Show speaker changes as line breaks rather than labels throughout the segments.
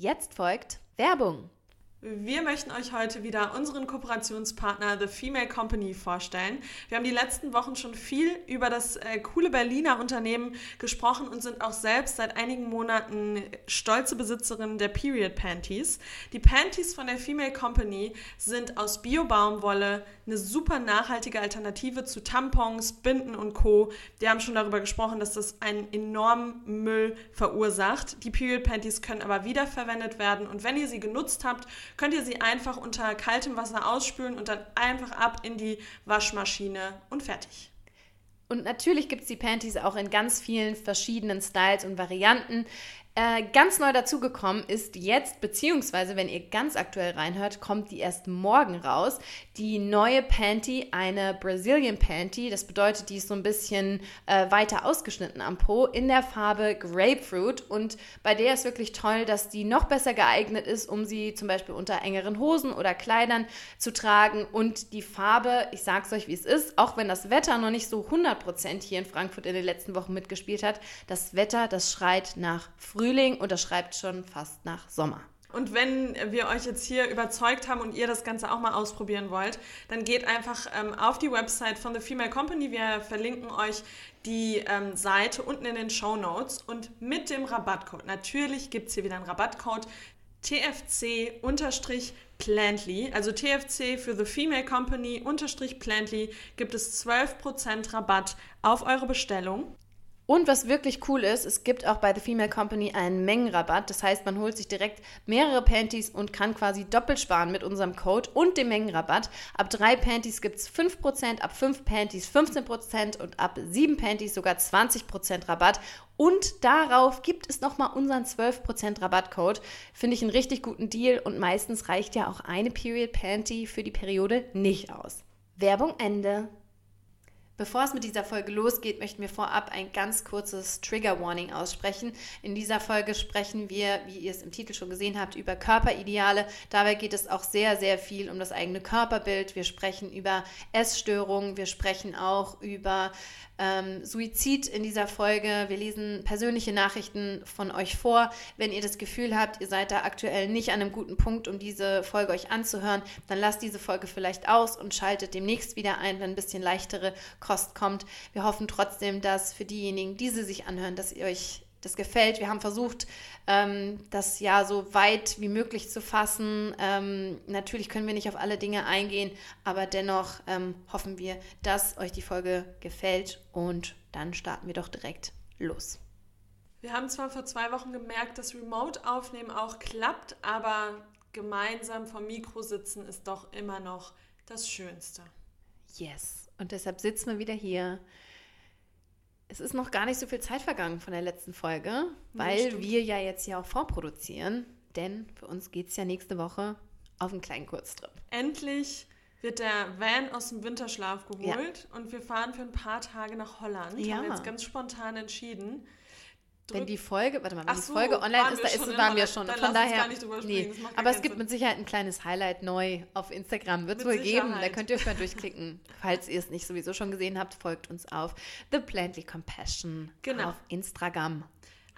Jetzt folgt Werbung.
Wir möchten euch heute wieder unseren Kooperationspartner The Female Company vorstellen. Wir haben die letzten Wochen schon viel über das äh, coole Berliner Unternehmen gesprochen und sind auch selbst seit einigen Monaten stolze Besitzerin der Period Panties. Die Panties von der Female Company sind aus Bio-Baumwolle eine super nachhaltige Alternative zu Tampons, Binden und Co. Wir haben schon darüber gesprochen, dass das einen enormen Müll verursacht. Die Period Panties können aber wiederverwendet werden und wenn ihr sie genutzt habt, könnt ihr sie einfach unter kaltem Wasser ausspülen und dann einfach ab in die Waschmaschine und fertig.
Und natürlich gibt es die Panties auch in ganz vielen verschiedenen Styles und Varianten. Äh, ganz neu dazugekommen ist jetzt, beziehungsweise wenn ihr ganz aktuell reinhört, kommt die erst morgen raus. Die neue Panty, eine Brazilian Panty. Das bedeutet, die ist so ein bisschen äh, weiter ausgeschnitten am Po in der Farbe Grapefruit. Und bei der ist wirklich toll, dass die noch besser geeignet ist, um sie zum Beispiel unter engeren Hosen oder Kleidern zu tragen. Und die Farbe, ich sag's euch, wie es ist, auch wenn das Wetter noch nicht so 100% hier in Frankfurt in den letzten Wochen mitgespielt hat, das Wetter, das schreit nach Früh. Frühling und das schreibt schon fast nach Sommer.
Und wenn wir euch jetzt hier überzeugt haben und ihr das Ganze auch mal ausprobieren wollt, dann geht einfach ähm, auf die Website von The Female Company. Wir verlinken euch die ähm, Seite unten in den Show Notes und mit dem Rabattcode, natürlich gibt es hier wieder einen Rabattcode, TFC-Plantly, also TFC für The Female Company-Plantly, gibt es 12% Rabatt auf eure Bestellung.
Und was wirklich cool ist, es gibt auch bei The Female Company einen Mengenrabatt. Das heißt, man holt sich direkt mehrere Panties und kann quasi doppelt sparen mit unserem Code und dem Mengenrabatt. Ab drei Panties gibt es 5%, ab fünf Panties 15% und ab sieben Panties sogar 20% Rabatt. Und darauf gibt es nochmal unseren 12% Rabattcode. Finde ich einen richtig guten Deal und meistens reicht ja auch eine Period Panty für die Periode nicht aus. Werbung Ende. Bevor es mit dieser Folge losgeht, möchten wir vorab ein ganz kurzes Trigger Warning aussprechen. In dieser Folge sprechen wir, wie ihr es im Titel schon gesehen habt, über Körperideale. Dabei geht es auch sehr, sehr viel um das eigene Körperbild. Wir sprechen über Essstörungen, wir sprechen auch über ähm, Suizid in dieser Folge. Wir lesen persönliche Nachrichten von euch vor. Wenn ihr das Gefühl habt, ihr seid da aktuell nicht an einem guten Punkt, um diese Folge euch anzuhören, dann lasst diese Folge vielleicht aus und schaltet demnächst wieder ein, wenn ein bisschen leichtere Kost kommt. Wir hoffen trotzdem, dass für diejenigen, die sie sich anhören, dass ihr euch das gefällt. Wir haben versucht, ähm, das ja so weit wie möglich zu fassen. Ähm, natürlich können wir nicht auf alle Dinge eingehen, aber dennoch ähm, hoffen wir, dass euch die Folge gefällt und dann starten wir doch direkt los.
Wir haben zwar vor zwei Wochen gemerkt, dass Remote-Aufnehmen auch klappt, aber gemeinsam vom Mikro sitzen ist doch immer noch das Schönste.
Yes. Und deshalb sitzen wir wieder hier es ist noch gar nicht so viel Zeit vergangen von der letzten Folge, weil ja, wir ja jetzt hier auch vorproduzieren. Denn für uns geht es ja nächste Woche auf einen kleinen Kurztrip.
Endlich wird der Van aus dem Winterschlaf geholt ja. und wir fahren für ein paar Tage nach Holland. Ja. Haben wir jetzt ganz spontan entschieden.
Wenn die Folge, warte mal, wenn so, die Folge online ist, da ist, waren wir schon. Von daher, nee. aber es gibt Sinn. mit Sicherheit ein kleines Highlight neu auf Instagram. Wird es wohl Sicherheit. geben. Da könnt ihr euch mal durchklicken. Falls ihr es nicht sowieso schon gesehen habt, folgt uns auf The Plantly Compassion genau. auf Instagram.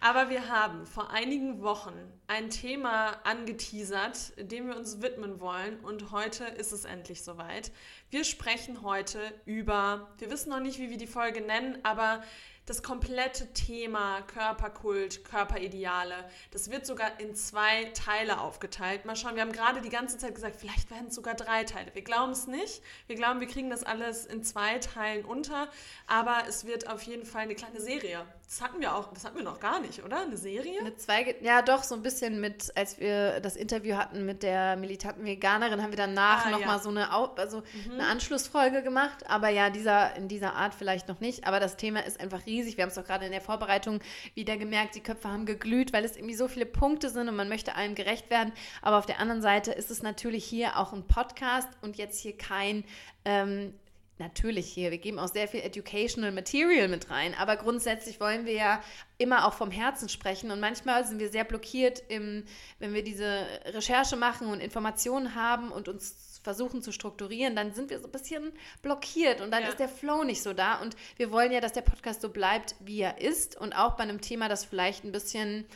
Aber wir haben vor einigen Wochen ein Thema angeteasert, dem wir uns widmen wollen. Und heute ist es endlich soweit. Wir sprechen heute über, wir wissen noch nicht, wie wir die Folge nennen, aber das komplette Thema Körperkult, Körperideale, das wird sogar in zwei Teile aufgeteilt. Mal schauen, wir haben gerade die ganze Zeit gesagt, vielleicht werden es sogar drei Teile. Wir glauben es nicht. Wir glauben, wir kriegen das alles in zwei Teilen unter, aber es wird auf jeden Fall eine kleine Serie. Das hatten wir auch, das hatten wir noch gar nicht, oder? Eine Serie?
Eine Zweige, ja, doch, so ein bisschen mit, als wir das Interview hatten mit der militanten Veganerin, haben wir danach ah, nochmal ja. so eine, also mhm. eine Anschlussfolge gemacht. Aber ja, dieser, in dieser Art vielleicht noch nicht. Aber das Thema ist einfach riesig. Wir haben es doch gerade in der Vorbereitung wieder gemerkt, die Köpfe haben geglüht, weil es irgendwie so viele Punkte sind und man möchte allen gerecht werden. Aber auf der anderen Seite ist es natürlich hier auch ein Podcast und jetzt hier kein ähm, natürlich hier, wir geben auch sehr viel Educational Material mit rein, aber grundsätzlich wollen wir ja immer auch vom Herzen sprechen und manchmal sind wir sehr blockiert, im, wenn wir diese Recherche machen und Informationen haben und uns versuchen zu strukturieren, dann sind wir so ein bisschen blockiert und dann ja. ist der Flow nicht so da und wir wollen ja, dass der Podcast so bleibt, wie er ist und auch bei einem Thema, das vielleicht ein bisschen,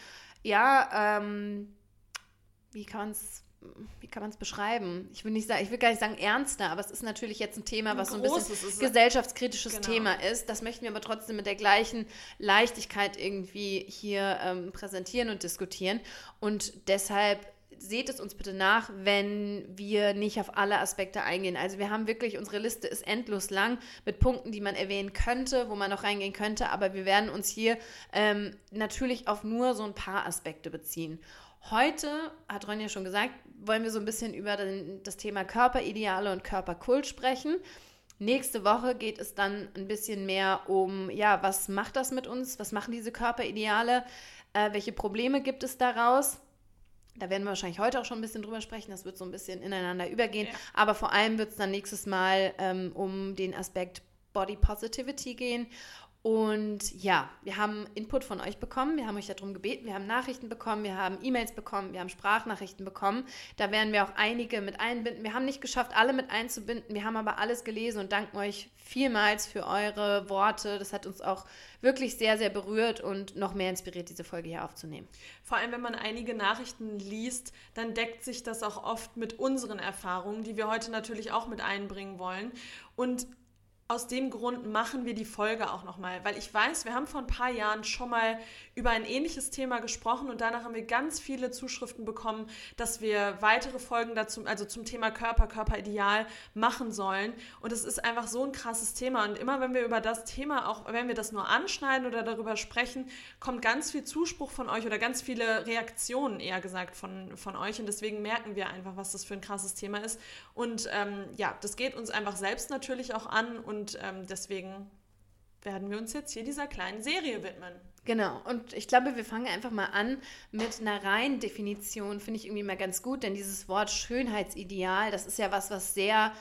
ja, ähm, wie kann man es wie kann man es beschreiben? Ich will nicht sagen, ich will gar nicht sagen ernster, aber es ist natürlich jetzt ein Thema, was ein so ein bisschen gesellschaftskritisches genau. Thema ist. Das möchten wir aber trotzdem mit der gleichen Leichtigkeit irgendwie hier ähm, präsentieren und diskutieren. Und deshalb seht es uns bitte nach, wenn wir nicht auf alle Aspekte eingehen. Also wir haben wirklich, unsere Liste ist endlos lang mit Punkten, die man erwähnen könnte, wo man noch reingehen könnte, aber wir werden uns hier ähm, natürlich auf nur so ein paar Aspekte beziehen. Heute, hat Ronja schon gesagt, wollen wir so ein bisschen über den, das Thema Körperideale und Körperkult sprechen. Nächste Woche geht es dann ein bisschen mehr um, ja, was macht das mit uns? Was machen diese Körperideale? Äh, welche Probleme gibt es daraus? Da werden wir wahrscheinlich heute auch schon ein bisschen drüber sprechen. Das wird so ein bisschen ineinander übergehen. Ja. Aber vor allem wird es dann nächstes Mal ähm, um den Aspekt Body Positivity gehen. Und ja, wir haben Input von euch bekommen, wir haben euch darum gebeten, wir haben Nachrichten bekommen, wir haben E-Mails bekommen, wir haben Sprachnachrichten bekommen. Da werden wir auch einige mit einbinden. Wir haben nicht geschafft, alle mit einzubinden, wir haben aber alles gelesen und danken euch vielmals für eure Worte. Das hat uns auch wirklich sehr, sehr berührt und noch mehr inspiriert, diese Folge hier aufzunehmen.
Vor allem, wenn man einige Nachrichten liest, dann deckt sich das auch oft mit unseren Erfahrungen, die wir heute natürlich auch mit einbringen wollen. Und aus dem Grund machen wir die Folge auch nochmal, weil ich weiß, wir haben vor ein paar Jahren schon mal über ein ähnliches Thema gesprochen und danach haben wir ganz viele Zuschriften bekommen, dass wir weitere Folgen dazu, also zum Thema Körper, Körperideal machen sollen. Und es ist einfach so ein krasses Thema. Und immer wenn wir über das Thema, auch wenn wir das nur anschneiden oder darüber sprechen, kommt ganz viel Zuspruch von euch oder ganz viele Reaktionen eher gesagt von, von euch. Und deswegen merken wir einfach, was das für ein krasses Thema ist. Und ähm, ja, das geht uns einfach selbst natürlich auch an. Und ähm, deswegen werden wir uns jetzt hier dieser kleinen Serie widmen.
Genau, und ich glaube, wir fangen einfach mal an mit einer reinen Definition, finde ich irgendwie mal ganz gut, denn dieses Wort Schönheitsideal, das ist ja was, was sehr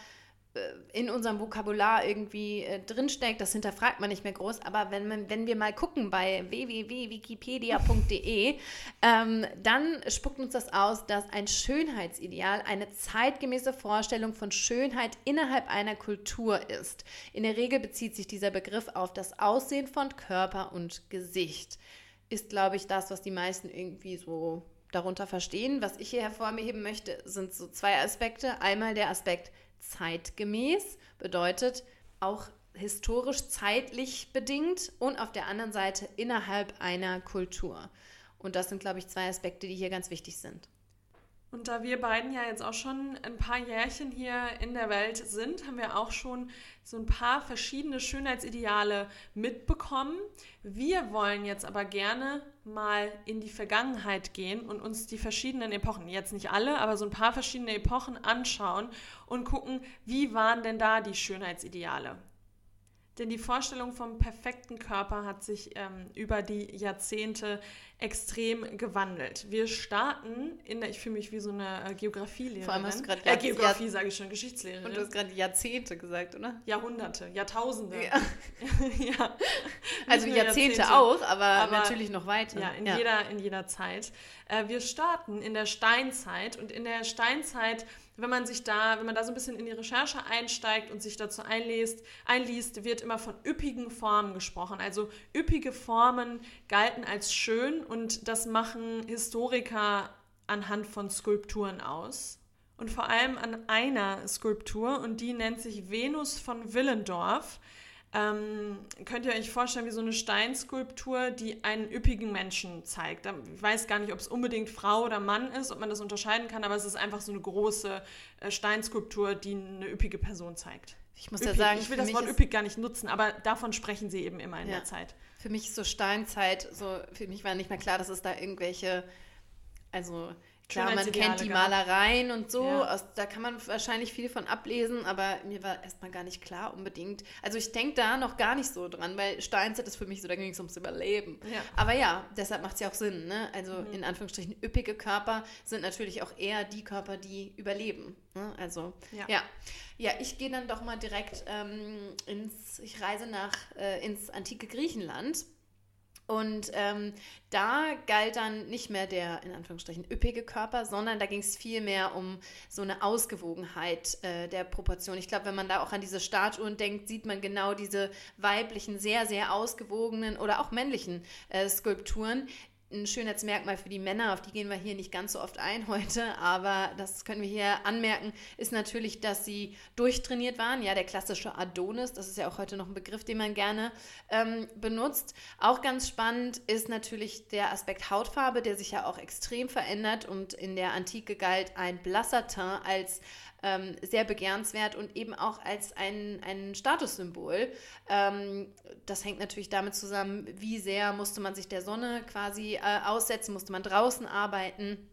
in unserem Vokabular irgendwie äh, drinsteckt, das hinterfragt man nicht mehr groß. Aber wenn, wenn wir mal gucken bei www.wikipedia.de, ähm, dann spuckt uns das aus, dass ein Schönheitsideal eine zeitgemäße Vorstellung von Schönheit innerhalb einer Kultur ist. In der Regel bezieht sich dieser Begriff auf das Aussehen von Körper und Gesicht. Ist, glaube ich, das, was die meisten irgendwie so darunter verstehen. Was ich hier hervorheben möchte, sind so zwei Aspekte. Einmal der Aspekt zeitgemäß, bedeutet auch historisch zeitlich bedingt und auf der anderen Seite innerhalb einer Kultur. Und das sind, glaube ich, zwei Aspekte, die hier ganz wichtig sind.
Und da wir beiden ja jetzt auch schon ein paar Jährchen hier in der Welt sind, haben wir auch schon so ein paar verschiedene Schönheitsideale mitbekommen. Wir wollen jetzt aber gerne mal in die Vergangenheit gehen und uns die verschiedenen Epochen, jetzt nicht alle, aber so ein paar verschiedene Epochen anschauen und gucken, wie waren denn da die Schönheitsideale? Denn die Vorstellung vom perfekten Körper hat sich ähm, über die Jahrzehnte extrem gewandelt. Wir starten in der, ich fühle mich wie so eine äh, Geografielehrerin. Vor allem hast du gerade äh, Geografie, sage ich schon, Geschichtslehrerin.
Und du hast gerade Jahrzehnte gesagt, oder?
Jahrhunderte, Jahrtausende.
Ja. ja. Also Jahrzehnte, Jahrzehnte, auch, aber, aber, natürlich noch weiter.
Ja, in, ja. Jeder, in jeder Zeit. Äh, wir starten in der Steinzeit und in der Steinzeit wenn man sich da, wenn man da so ein bisschen in die Recherche einsteigt und sich dazu einliest, einliest, wird immer von üppigen Formen gesprochen. Also üppige Formen galten als schön und das machen Historiker anhand von Skulpturen aus. Und vor allem an einer Skulptur und die nennt sich Venus von Willendorf. Ähm, könnt ihr euch vorstellen, wie so eine Steinskulptur, die einen üppigen Menschen zeigt. Ich weiß gar nicht, ob es unbedingt Frau oder Mann ist, ob man das unterscheiden kann, aber es ist einfach so eine große äh, Steinskulptur, die eine üppige Person zeigt.
Ich muss üppig. ja sagen,
ich will das Wort üppig gar nicht nutzen, aber davon sprechen sie eben immer in ja. der Zeit.
Für mich ist so Steinzeit, so für mich war nicht mehr klar, dass es da irgendwelche, also Klar, man kennt die Malereien und so, ja. aus, da kann man wahrscheinlich viel von ablesen, aber mir war erstmal gar nicht klar unbedingt. Also ich denke da noch gar nicht so dran, weil Steinzeit ist für mich so, da ging es ums Überleben. Ja. Aber ja, deshalb macht es ja auch Sinn. Ne? Also mhm. in Anführungsstrichen üppige Körper sind natürlich auch eher die Körper, die überleben. Ne? Also ja. ja. ja ich gehe dann doch mal direkt ähm, ins, ich reise nach äh, ins antike Griechenland und ähm, da galt dann nicht mehr der in Anführungsstrichen üppige Körper, sondern da ging es viel mehr um so eine Ausgewogenheit äh, der Proportion. Ich glaube, wenn man da auch an diese Statuen denkt, sieht man genau diese weiblichen, sehr, sehr ausgewogenen oder auch männlichen äh, Skulpturen, ein Schönheitsmerkmal für die Männer, auf die gehen wir hier nicht ganz so oft ein heute, aber das können wir hier anmerken, ist natürlich, dass sie durchtrainiert waren. Ja, der klassische Adonis, das ist ja auch heute noch ein Begriff, den man gerne ähm, benutzt. Auch ganz spannend ist natürlich der Aspekt Hautfarbe, der sich ja auch extrem verändert und in der Antike galt ein blasser Teint als ähm, sehr begehrenswert und eben auch als ein, ein Statussymbol. Ähm, das hängt natürlich damit zusammen, wie sehr musste man sich der Sonne quasi äh, aussetzen, musste man draußen arbeiten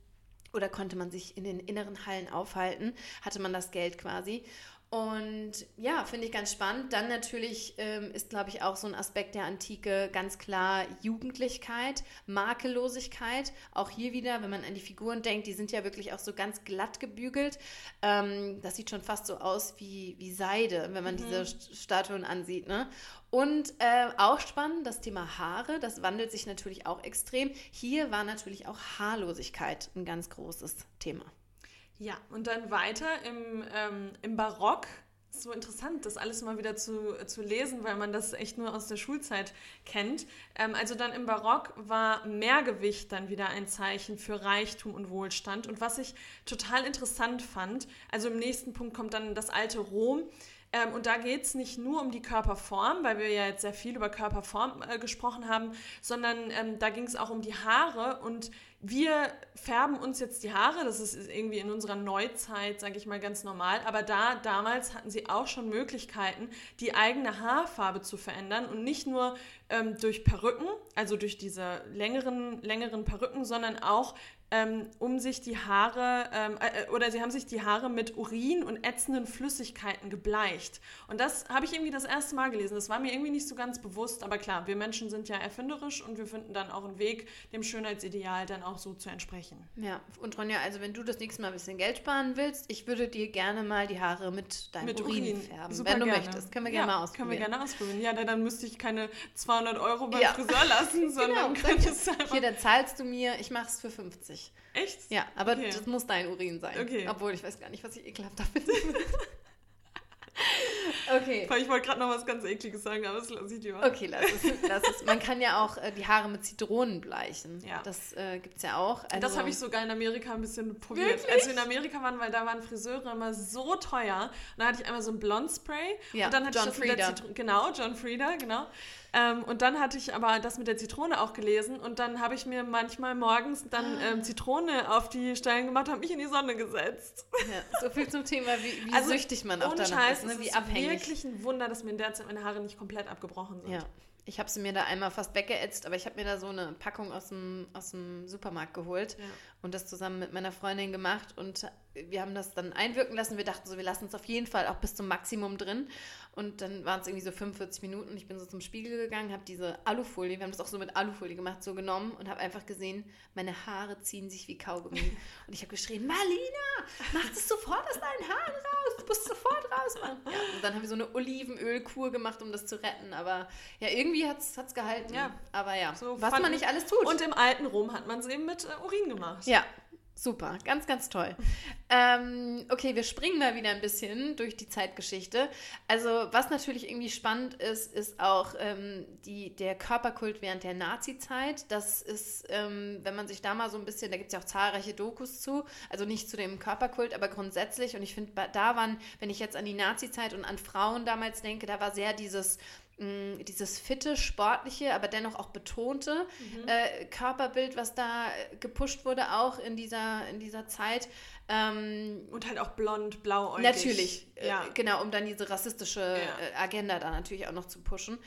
oder konnte man sich in den inneren Hallen aufhalten, hatte man das Geld quasi. Und ja, finde ich ganz spannend. Dann natürlich ähm, ist, glaube ich, auch so ein Aspekt der Antike ganz klar Jugendlichkeit, Makellosigkeit. Auch hier wieder, wenn man an die Figuren denkt, die sind ja wirklich auch so ganz glatt gebügelt. Ähm, das sieht schon fast so aus wie, wie Seide, wenn man mhm. diese Statuen ansieht. Ne? Und äh, auch spannend, das Thema Haare, das wandelt sich natürlich auch extrem. Hier war natürlich auch Haarlosigkeit ein ganz großes Thema.
Ja, und dann weiter im, ähm, im Barock. So interessant, das alles mal wieder zu, zu lesen, weil man das echt nur aus der Schulzeit kennt. Ähm, also dann im Barock war Mehrgewicht dann wieder ein Zeichen für Reichtum und Wohlstand. Und was ich total interessant fand, also im nächsten Punkt kommt dann das alte Rom. Ähm, und da geht es nicht nur um die Körperform, weil wir ja jetzt sehr viel über Körperform äh, gesprochen haben, sondern ähm, da ging es auch um die Haare und wir färben uns jetzt die Haare, das ist irgendwie in unserer Neuzeit, sage ich mal, ganz normal, aber da damals hatten sie auch schon Möglichkeiten, die eigene Haarfarbe zu verändern und nicht nur ähm, durch Perücken, also durch diese längeren, längeren Perücken, sondern auch ähm, um sich die Haare, ähm, äh, äh, oder sie haben sich die Haare mit Urin und ätzenden Flüssigkeiten gebleicht. Und das habe ich irgendwie das erste Mal gelesen. Das war mir irgendwie nicht so ganz bewusst, aber klar, wir Menschen sind ja erfinderisch und wir finden dann auch einen Weg, dem Schönheitsideal dann auch so zu entsprechen.
Ja, und Ronja, also wenn du das nächste Mal ein bisschen Geld sparen willst, ich würde dir gerne mal die Haare mit deinem mit Urin, Urin färben, Super wenn du gerne. möchtest.
Können wir gerne ja, mal ausprobieren. Können wir gerne ausprobieren. Ja, dann müsste ich keine 200 Euro beim ja. Friseur lassen, sondern genau.
könntest einfach... Hier, dann zahlst du mir, ich mache es für 50.
Echt?
Ja, aber okay. das muss dein Urin sein. Okay. Obwohl, ich weiß gar nicht, was ich ekelhaft finde.
okay. Ich wollte gerade noch was ganz Ekliges sagen, aber das lasse ich lieber.
Okay, lass es, lass es. Man kann ja auch äh, die Haare mit Zitronen bleichen. Ja. Das äh, gibt es ja auch.
Also das habe ich sogar in Amerika ein bisschen probiert. Wirklich? Als wir in Amerika waren, weil da waren Friseure immer so teuer. Und da hatte ich einmal so ein Blondspray. Ja, und dann hatte John ich das Frieda. Genau, John Frieda, genau. Ähm, und dann hatte ich aber das mit der Zitrone auch gelesen und dann habe ich mir manchmal morgens dann ah. ähm, Zitrone auf die Stellen gemacht und habe mich in die Sonne gesetzt.
Ja, so viel zum Thema, wie, wie also, süchtig man auch danach Scheiß, ist, ne? wie
es abhängig. ist wirklich ein Wunder, dass mir in der Zeit meine Haare nicht komplett abgebrochen sind.
Ja. Ich habe sie mir da einmal fast weggeätzt, aber ich habe mir da so eine Packung aus dem, aus dem Supermarkt geholt ja. und das zusammen mit meiner Freundin gemacht. Und wir haben das dann einwirken lassen. Wir dachten so, wir lassen es auf jeden Fall auch bis zum Maximum drin. Und dann waren es irgendwie so 45 Minuten. Ich bin so zum Spiegel gegangen, habe diese Alufolie, wir haben das auch so mit Alufolie gemacht, so genommen und habe einfach gesehen, meine Haare ziehen sich wie Kaugummi. und ich habe geschrien, Marlina, mach das sofort aus deinen Haaren raus, du musst sofort raus, Mann. Ja, und dann haben wir so eine Olivenölkur gemacht, um das zu retten. Aber ja, irgendwie hat es gehalten. Ja. Aber ja,
so was man nicht alles tut. Und im alten Rom hat man es eben mit äh, Urin gemacht.
Ja, Super, ganz, ganz toll. ähm, okay, wir springen mal wieder ein bisschen durch die Zeitgeschichte. Also, was natürlich irgendwie spannend ist, ist auch ähm, die, der Körperkult während der Nazi-Zeit. Das ist, ähm, wenn man sich da mal so ein bisschen, da gibt es ja auch zahlreiche Dokus zu, also nicht zu dem Körperkult, aber grundsätzlich. Und ich finde, da waren, wenn ich jetzt an die Nazi-Zeit und an Frauen damals denke, da war sehr dieses mh, dieses fitte, sportliche, aber dennoch auch betonte mhm. äh, Körperbild, was da gepusht wurde, auch in dieser, in dieser Zeit. Ähm,
und halt auch blond, blauäugig.
Natürlich, äh, ja. Äh, genau, um dann diese rassistische ja. Äh, Agenda da natürlich auch noch zu pushen.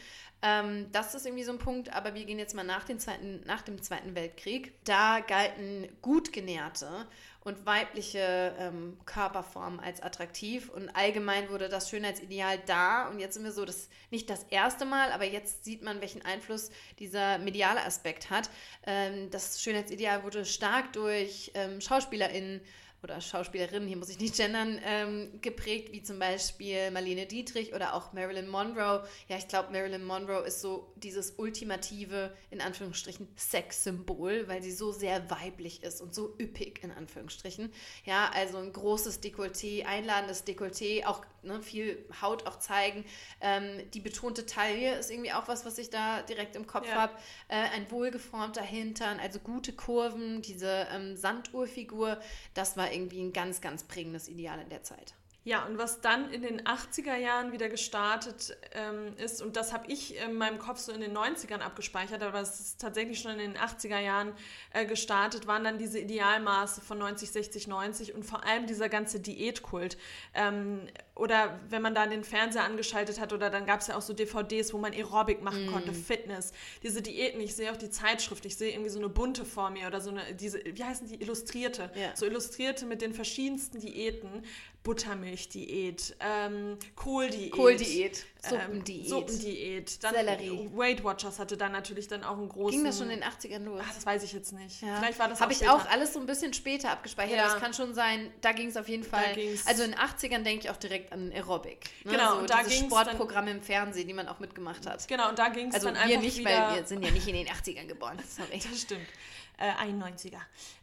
Ähm, das ist irgendwie so ein Punkt, aber wir gehen jetzt mal nach, zweiten, nach dem Zweiten Weltkrieg. Da galten gut genährte und weibliche ähm, Körperformen als attraktiv und allgemein wurde das Schönheitsideal da und jetzt sind wir so, das nicht das erste Mal, aber jetzt sieht man, welchen Einfluss dieser mediale Aspekt hat. Ähm, das Schönheitsideal wurde stark durch ähm, SchauspielerInnen oder Schauspielerinnen, hier muss ich nicht gendern, ähm, geprägt, wie zum Beispiel Marlene Dietrich oder auch Marilyn Monroe. Ja, ich glaube, Marilyn Monroe ist so dieses ultimative, in Anführungsstrichen, Sexsymbol, weil sie so sehr weiblich ist und so üppig, in Anführungsstrichen. Ja, also ein großes Dekolleté, einladendes Dekolleté, auch ne, viel Haut auch zeigen. Ähm, die betonte Taille ist irgendwie auch was, was ich da direkt im Kopf ja. habe. Äh, ein wohlgeformter Hintern, also gute Kurven, diese ähm, Sanduhrfigur, das war irgendwie ein ganz, ganz prägendes Ideal in der Zeit.
Ja, und was dann in den 80er Jahren wieder gestartet ähm, ist, und das habe ich in meinem Kopf so in den 90ern abgespeichert, aber es ist tatsächlich schon in den 80er Jahren äh, gestartet, waren dann diese Idealmaße von 90, 60, 90 und vor allem dieser ganze Diätkult. Ähm, oder wenn man da den Fernseher angeschaltet hat, oder dann gab es ja auch so DVDs, wo man Aerobic machen mm. konnte, Fitness, diese Diäten, ich sehe auch die Zeitschrift, ich sehe irgendwie so eine bunte vor mir oder so eine, diese, wie heißen die, illustrierte, yeah. so illustrierte mit den verschiedensten Diäten, Buttermilchdiät, ähm, Kohldiät.
Kohldiät,
ähm, Suppendiät. Suppendiät. Dann Sellerie. Weight Watchers hatte dann natürlich dann auch einen großen...
Ging das schon in den 80ern los?
Ach, das weiß ich jetzt nicht. Ja. Vielleicht
war das Habe ich auch alles so ein bisschen später abgespeichert. Ja. Das kann schon sein, da ging es auf jeden Fall... Also in den 80ern denke ich auch direkt an Aerobic. Ne? Genau, so und da ging Sportprogramme im Fernsehen, die man auch mitgemacht hat.
Genau, und da ging es
also
dann
einfach nicht, wieder... weil wir sind ja nicht in den 80ern geboren.
Sorry. Das stimmt äh, 91er.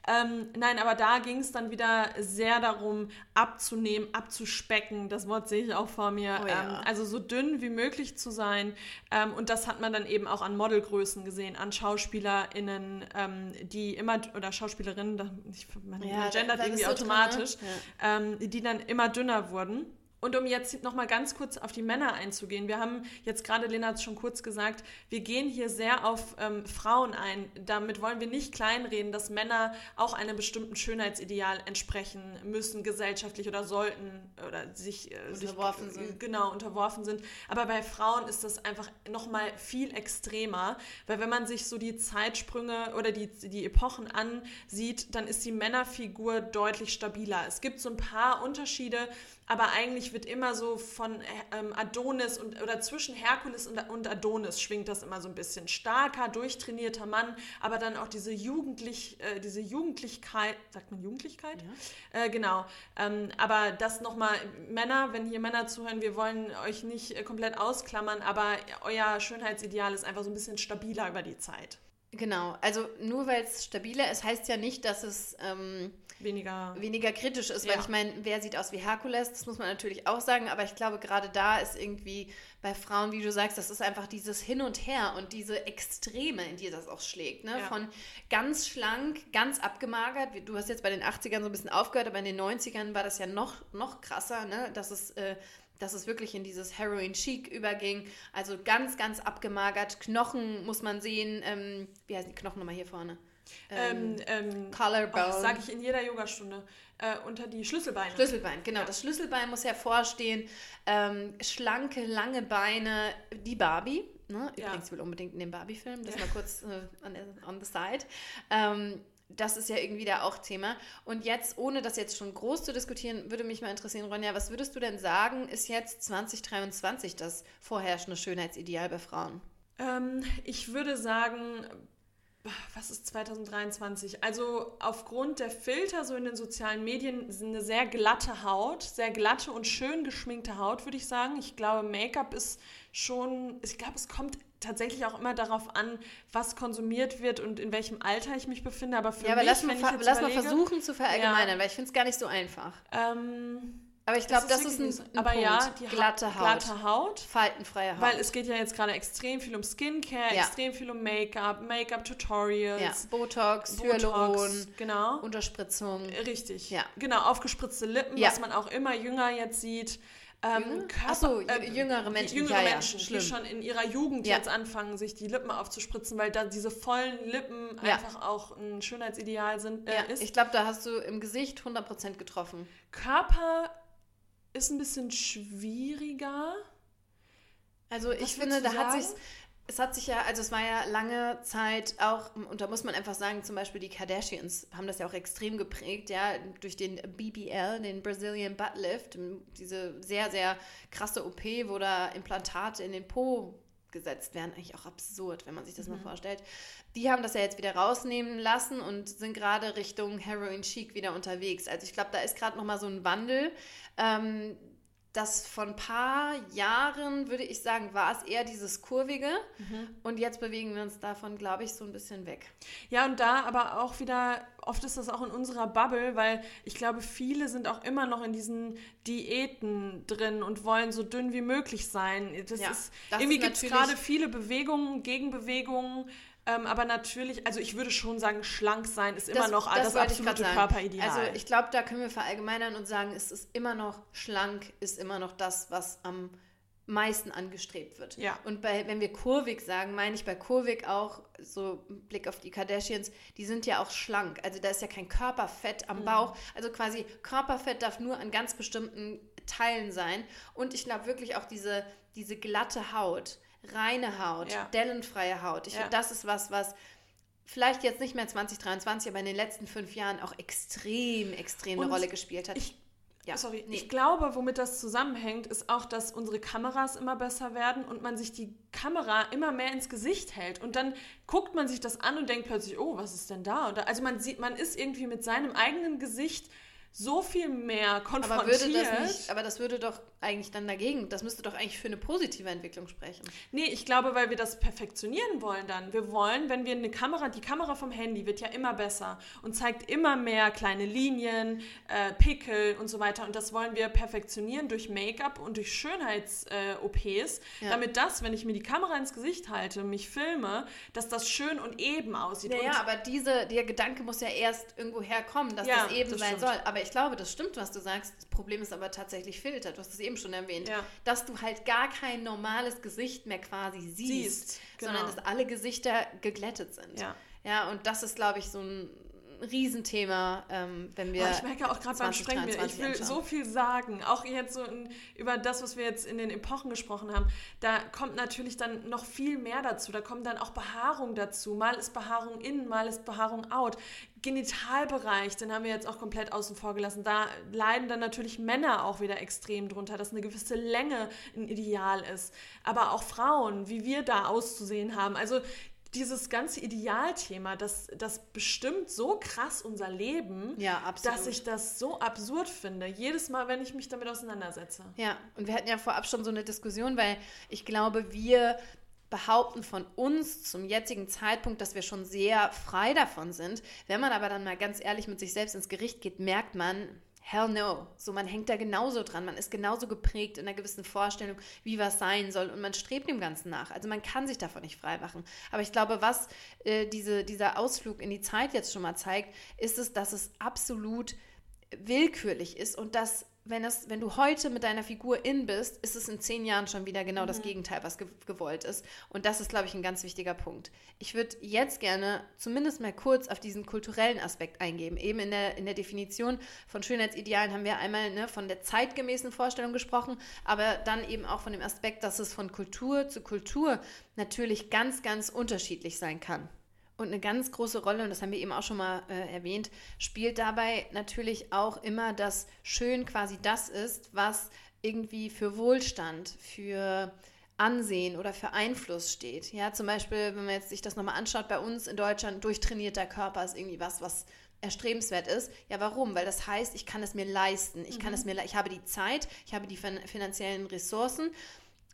Ähm, nein, aber da ging es dann wieder sehr darum, abzunehmen, abzuspecken. Das Wort sehe ich auch vor mir. Oh ja. ähm, also so dünn wie möglich zu sein. Ähm, und das hat man dann eben auch an Modelgrößen gesehen, an SchauspielerInnen, ähm, die immer, oder Schauspielerinnen, ich, man ja, gendert irgendwie automatisch, drin, ne? ja. Die dann immer dünner wurden. Und um jetzt nochmal ganz kurz auf die Männer einzugehen, wir haben jetzt gerade, Lena hat es schon kurz gesagt, wir gehen hier sehr auf ähm, Frauen ein. Damit wollen wir nicht kleinreden, dass Männer auch einem bestimmten Schönheitsideal entsprechen müssen, gesellschaftlich oder sollten oder sich, äh,
unterworfen
sich,
sind.
Genau, unterworfen sind. Aber bei Frauen ist das einfach nochmal viel extremer, weil wenn man sich so die Zeitsprünge oder die, die Epochen ansieht, dann ist die Männerfigur deutlich stabiler. Es gibt so ein paar Unterschiede, aber eigentlich wird immer so von ähm, Adonis und oder zwischen Herkules und, und, Adonis schwingt das immer so ein bisschen. Starker, durchtrainierter Mann, aber dann auch diese Jugendlich, äh, diese Jugendlichkeit, sagt man Jugendlichkeit? Ja. Äh, genau. Ähm, aber das nochmal, Männer, wenn hier Männer zuhören, wir wollen euch nicht äh, komplett ausklammern, aber euer Schönheitsideal ist einfach so ein bisschen stabiler über die Zeit.
Genau, also nur weil es stabiler ist, heißt ja nicht, dass es ähm,
weniger,
weniger kritisch ist, weil ja. ich meine, wer sieht aus wie Herkules, das muss man natürlich auch sagen, aber ich glaube, gerade da ist irgendwie bei Frauen, wie du sagst, das ist einfach dieses Hin und Her und diese Extreme, in die das auch schlägt. Ne? Ja. Von ganz schlank, ganz abgemagert, du hast jetzt bei den 80ern so ein bisschen aufgehört, aber in den 90ern war das ja noch, noch krasser, ne? dass es äh, dass es wirklich in dieses Heroin-Chic überging. Also ganz, ganz abgemagert. Knochen muss man sehen. Ähm, wie heißen die Knochen nochmal hier vorne?
Ähm, ähm, Collarbone. Oh, sage ich in jeder Yogastunde. Äh, unter die Schlüsselbeine.
Schlüsselbein, genau. Ja. Das Schlüsselbein muss hervorstehen. Ähm, schlanke, lange Beine. Die Barbie. Ne? Übrigens, ja. will unbedingt in den Barbie-Film. Das ja. mal kurz äh, on, on, the side. Ähm, das ist ja irgendwie da auch Thema. Und jetzt, ohne das jetzt schon groß zu diskutieren, würde mich mal interessieren, Ronja, was würdest du denn sagen, ist jetzt 2023 das vorherrschende Schönheitsideal bei Frauen?
Ähm, ich würde sagen, was ist 2023? Also aufgrund der Filter so in den sozialen Medien sind eine sehr glatte Haut, sehr glatte und schön geschminkte Haut, würde ich sagen. Ich glaube, Make-up ist schon, ich glaube, es kommt tatsächlich auch immer darauf an, was konsumiert wird und in welchem Alter ich mich befinde. Aber für
ja, aber
mich,
lass, mal, lass mal versuchen zu verallgemeinern, ja. weil ich finde es gar nicht so einfach.
Ähm,
aber ich glaube, das, ist, ein, ein
aber
Punkt.
ja, die glatte Haut. glatte Haut.
Faltenfreie Haut.
Weil es geht ja jetzt gerade extrem viel um Skincare, ja. extrem viel um Make-up, Make-up-Tutorials. Ja.
Botox, Botox, Hyaluron,
genau.
Unterspritzung.
Richtig. Ja. Genau, aufgespritzte Lippen, ja. was man auch immer jünger jetzt sieht.
Ähm, Körper, Achso, äh, jüngere Menschen.
Jüngere ja, Menschen, die schon in ihrer Jugend ja. jetzt anfangen, sich die Lippen aufzuspritzen, weil da diese vollen Lippen ja. einfach auch ein Schönheitsideal sind.
Äh, ja, ist. Ich glaube, da hast du im Gesicht 100% getroffen.
Körper ist ein bisschen schwieriger.
Also ich finde, da hat sich es hat sich ja, also es war ja lange Zeit auch, und da muss man einfach sagen, zum Beispiel die Kardashians haben das ja auch extrem geprägt, ja, durch den BBL, den Brazilian Butt Lift, diese sehr, sehr krasse OP, wo da Implantate in den Po gesetzt werden. Eigentlich auch absurd, wenn man sich das mhm. mal vorstellt. Die haben das ja jetzt wieder rausnehmen lassen und sind gerade Richtung Heroin Chic wieder unterwegs. Also ich glaube, da ist gerade noch mal so ein Wandel. Ähm, das von ein paar Jahren, würde ich sagen, war es eher dieses Kurvige. Mhm. Und jetzt bewegen wir uns davon, glaube ich, so ein bisschen weg.
Ja, und da aber auch wieder, oft ist das auch in unserer Bubble, weil ich glaube, viele sind auch immer noch in diesen Diäten drin und wollen so dünn wie möglich sein. Das ja, ist, das irgendwie gibt es gerade viele Bewegungen, Gegenbewegungen. Ähm, aber natürlich, also ich würde schon sagen, schlank sein ist immer das, noch das, das absolute Körperideal.
Also ich glaube, da können wir verallgemeinern und sagen, es ist immer noch schlank, ist immer noch das, was am meisten angestrebt wird.
Ja.
Und bei, wenn wir kurvig sagen, meine ich bei kurvig auch, so Blick auf die Kardashians, die sind ja auch schlank. Also da ist ja kein Körperfett am mhm. Bauch. Also quasi Körperfett darf nur an ganz bestimmten Teilen sein. Und ich glaube wirklich auch diese, diese glatte Haut reine Haut, ja. dellenfreie Haut. Ich ja. finde, das ist was, was vielleicht jetzt nicht mehr 2023, aber in den letzten fünf Jahren auch extrem, extrem Und eine Rolle gespielt hat.
Ich, ja, sorry, nee. ich glaube, womit das zusammenhängt, ist auch, dass unsere Kameras immer besser werden und man sich die Kamera immer mehr ins Gesicht hält. Und dann guckt man sich das an und denkt plötzlich, oh, was ist denn da? also man sieht, man ist irgendwie mit seinem eigenen Gesicht so viel mehr konfrontiert.
Aber, würde das nicht, aber das würde doch eigentlich dann dagegen, das müsste doch eigentlich für eine positive Entwicklung sprechen.
Nee, ich glaube, weil wir das perfektionieren wollen dann. Wir wollen, wenn wir eine Kamera, die Kamera vom Handy wird ja immer besser und zeigt immer mehr kleine Linien, äh, Pickel und so weiter. Und das wollen wir perfektionieren durch Make-up und durch Schönheits-OPs, äh, ja. damit das, wenn ich mir die Kamera ins Gesicht halte, mich filme, dass das schön und eben aussieht.
Ja, ja aber diese, der Gedanke muss ja erst irgendwo herkommen, dass ja, das eben das sein stimmt. soll. Aber aber ich glaube, das stimmt, was du sagst. Das Problem ist aber tatsächlich Filter. Du hast es eben schon erwähnt. Ja. Dass du halt gar kein normales Gesicht mehr quasi siehst, siehst genau. sondern dass alle Gesichter geglättet sind.
Ja,
ja und das ist, glaube ich, so ein Riesenthema, ähm, wenn wir.
Oh, ich merke auch gerade beim Sprengen, ich will anschauen. so viel sagen. Auch jetzt so in, über das, was wir jetzt in den Epochen gesprochen haben. Da kommt natürlich dann noch viel mehr dazu. Da kommt dann auch Behaarung dazu. Mal ist Behaarung innen, mal ist Behaarung out. Genitalbereich, den haben wir jetzt auch komplett außen vor gelassen. Da leiden dann natürlich Männer auch wieder extrem drunter, dass eine gewisse Länge ein Ideal ist. Aber auch Frauen, wie wir da auszusehen haben. Also dieses ganze Idealthema, das, das bestimmt so krass unser Leben,
ja,
dass ich das so absurd finde. Jedes Mal, wenn ich mich damit auseinandersetze.
Ja, und wir hatten ja vorab schon so eine Diskussion, weil ich glaube, wir behaupten von uns zum jetzigen Zeitpunkt, dass wir schon sehr frei davon sind. Wenn man aber dann mal ganz ehrlich mit sich selbst ins Gericht geht, merkt man, Hell no. So, man hängt da genauso dran. Man ist genauso geprägt in einer gewissen Vorstellung, wie was sein soll. Und man strebt dem Ganzen nach. Also man kann sich davon nicht freimachen. Aber ich glaube, was äh, diese, dieser Ausflug in die Zeit jetzt schon mal zeigt, ist es, dass es absolut willkürlich ist und dass wenn, es, wenn du heute mit deiner Figur in bist, ist es in zehn Jahren schon wieder genau mhm. das Gegenteil, was ge gewollt ist. Und das ist, glaube ich, ein ganz wichtiger Punkt. Ich würde jetzt gerne zumindest mal kurz auf diesen kulturellen Aspekt eingehen. Eben in der, in der Definition von Schönheitsidealen haben wir einmal ne, von der zeitgemäßen Vorstellung gesprochen, aber dann eben auch von dem Aspekt, dass es von Kultur zu Kultur natürlich ganz, ganz unterschiedlich sein kann. Und eine ganz große Rolle, und das haben wir eben auch schon mal äh, erwähnt, spielt dabei natürlich auch immer, dass schön quasi das ist, was irgendwie für Wohlstand, für Ansehen oder für Einfluss steht. Ja, zum Beispiel, wenn man jetzt sich das nochmal anschaut, bei uns in Deutschland, durchtrainierter Körper ist irgendwie was, was erstrebenswert ist. Ja, warum? Weil das heißt, ich kann es mir leisten. Ich kann mhm. es mir, ich habe die Zeit, ich habe die finanziellen Ressourcen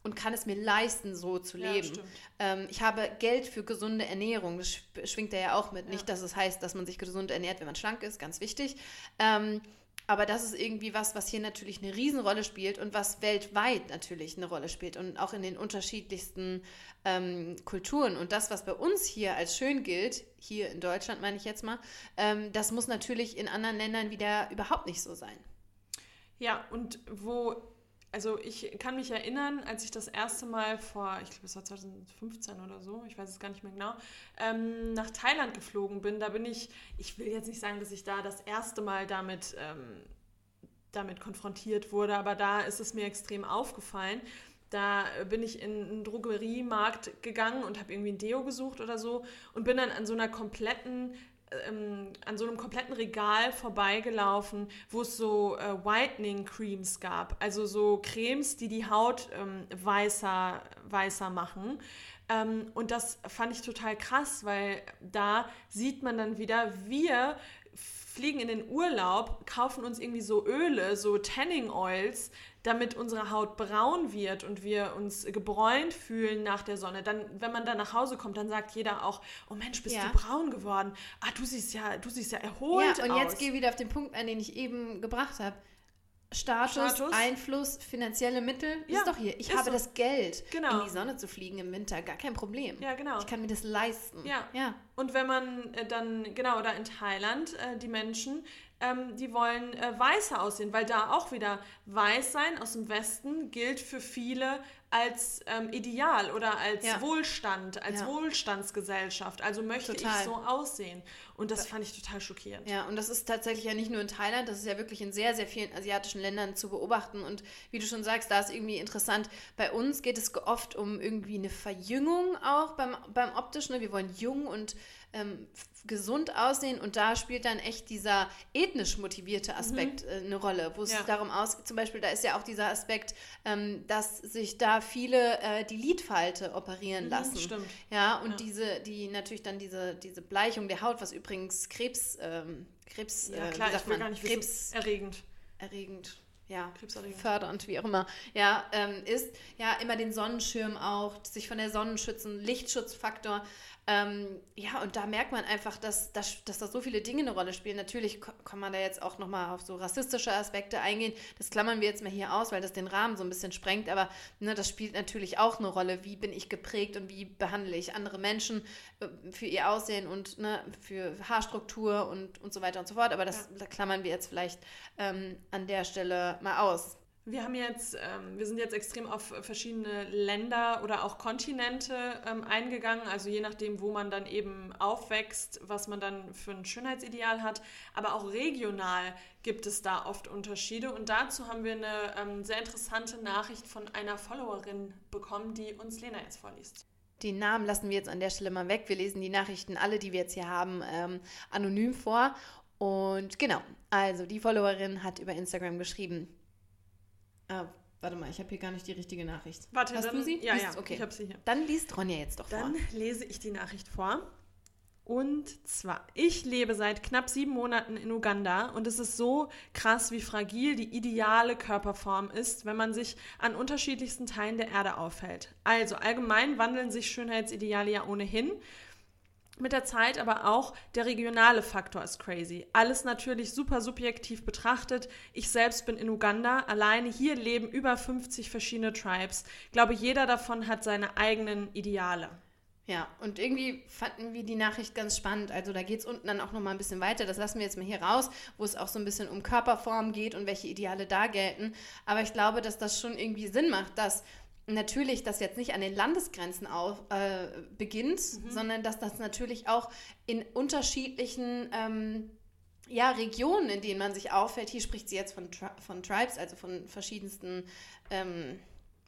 und kann es mir leisten, so zu leben. Ja, ähm, ich habe Geld für gesunde Ernährung. Das schwingt ja auch mit. Ja. Nicht, dass es heißt, dass man sich gesund ernährt, wenn man schlank ist, ganz wichtig. Ähm, aber das ist irgendwie was, was hier natürlich eine Riesenrolle spielt und was weltweit natürlich eine Rolle spielt und auch in den unterschiedlichsten ähm, Kulturen. Und das, was bei uns hier als schön gilt, hier in Deutschland meine ich jetzt mal, ähm, das muss natürlich in anderen Ländern wieder überhaupt nicht so sein.
Ja, und wo also ich kann mich erinnern, als ich das erste Mal vor, ich glaube es war 2015 oder so, ich weiß es gar nicht mehr genau, ähm, nach Thailand geflogen bin. Da bin ich, ich will jetzt nicht sagen, dass ich da das erste Mal damit, ähm, damit konfrontiert wurde, aber da ist es mir extrem aufgefallen. Da bin ich in einen Drogeriemarkt gegangen und habe irgendwie ein Deo gesucht oder so und bin dann an so einer kompletten ähm, an so einem kompletten Regal vorbeigelaufen, wo es so äh, Whitening Creams gab. Also so Cremes, die die Haut ähm, weißer, weißer machen. Ähm, und das fand ich total krass, weil da sieht man dann wieder, wir fliegen in den Urlaub, kaufen uns irgendwie so Öle, so Tanning Oils, damit unsere Haut braun wird und wir uns gebräunt fühlen nach der Sonne. Dann, wenn man dann nach Hause kommt, dann sagt jeder auch, oh Mensch, bist ja. du braun geworden? Ah, du siehst ja, du siehst ja erholt
ja, und aus. jetzt gehe ich wieder auf den Punkt an, den ich eben gebracht habe. Status, Status, Einfluss, finanzielle Mittel. Ja, ist doch hier. Ich habe so. das Geld, genau. in die Sonne zu fliegen im Winter. Gar kein Problem.
Ja, genau.
Ich kann mir das leisten.
Ja. ja. Und wenn man äh, dann, genau, da in Thailand, äh, die Menschen, ähm, die wollen äh, weißer aussehen, weil da auch wieder weiß sein aus dem Westen gilt für viele als ähm, Ideal oder als ja. Wohlstand, als ja. Wohlstandsgesellschaft. Also möchte total. ich so aussehen. Und das fand ich total schockierend.
Ja, und das ist tatsächlich ja nicht nur in Thailand, das ist ja wirklich in sehr, sehr vielen asiatischen Ländern zu beobachten. Und wie du schon sagst, da ist irgendwie interessant. Bei uns geht es oft um irgendwie eine Verjüngung auch beim, beim optischen. Wir wollen jung und ähm, gesund aussehen und da spielt dann echt dieser ethnisch motivierte Aspekt mhm. äh, eine Rolle, wo es ja. darum aus, zum Beispiel, da ist ja auch dieser Aspekt, ähm, dass sich da viele äh, die Lidfalte operieren mhm, lassen.
Stimmt.
Ja, und ja. diese, die natürlich dann diese, diese Bleichung der Haut, was übrigens Krebs, ähm, Krebs,
ja, äh, klar, ich will man? gar nicht Krebs erregend.
Erregend ja, fördernd, wie auch immer, ja, ähm, ist ja immer den Sonnenschirm auch, sich von der Sonne schützen, Lichtschutzfaktor. Ähm, ja, und da merkt man einfach, dass, dass, dass da so viele Dinge eine Rolle spielen. Natürlich kann man da jetzt auch nochmal auf so rassistische Aspekte eingehen. Das klammern wir jetzt mal hier aus, weil das den Rahmen so ein bisschen sprengt. Aber ne, das spielt natürlich auch eine Rolle. Wie bin ich geprägt und wie behandle ich andere Menschen äh, für ihr Aussehen und ne, für Haarstruktur und, und so weiter und so fort. Aber das ja. da klammern wir jetzt vielleicht ähm, an der Stelle mal aus.
Wir haben jetzt, ähm, wir sind jetzt extrem auf verschiedene Länder oder auch Kontinente ähm, eingegangen, also je nachdem, wo man dann eben aufwächst, was man dann für ein Schönheitsideal hat. Aber auch regional gibt es da oft Unterschiede. Und dazu haben wir eine ähm, sehr interessante Nachricht von einer Followerin bekommen, die uns Lena jetzt vorliest.
Den Namen lassen wir jetzt an der Stelle mal weg. Wir lesen die Nachrichten, alle, die wir jetzt hier haben, ähm, anonym vor. Und genau, also die Followerin hat über Instagram geschrieben, Ah, warte mal, ich habe hier gar nicht die richtige Nachricht.
Warte,
Hast
dann,
du sie?
Ja,
liest,
ja,
okay.
ich habe sie hier.
Dann liest Ronja jetzt doch
dann vor. Dann lese ich die Nachricht vor. Und zwar, ich lebe seit knapp sieben Monaten in Uganda und es ist so krass, wie fragil die ideale Körperform ist, wenn man sich an unterschiedlichsten Teilen der Erde aufhält. Also allgemein wandeln sich Schönheitsideale ja ohnehin mit der Zeit aber auch der regionale Faktor ist crazy. Alles natürlich super subjektiv betrachtet. Ich selbst bin in Uganda. Alleine hier leben über 50 verschiedene Tribes. Ich glaube, jeder davon hat seine eigenen Ideale.
Ja, und irgendwie fanden wir die Nachricht ganz spannend. Also da geht es unten dann auch nochmal ein bisschen weiter. Das lassen wir jetzt mal hier raus, wo es auch so ein bisschen um Körperform geht und welche Ideale da gelten. Aber ich glaube, dass das schon irgendwie Sinn macht, dass natürlich das jetzt nicht an den Landesgrenzen auf, äh, beginnt, mhm. sondern dass das natürlich auch in unterschiedlichen ähm, ja, Regionen, in denen man sich auffällt, hier spricht sie jetzt von, von Tribes, also von verschiedensten ähm,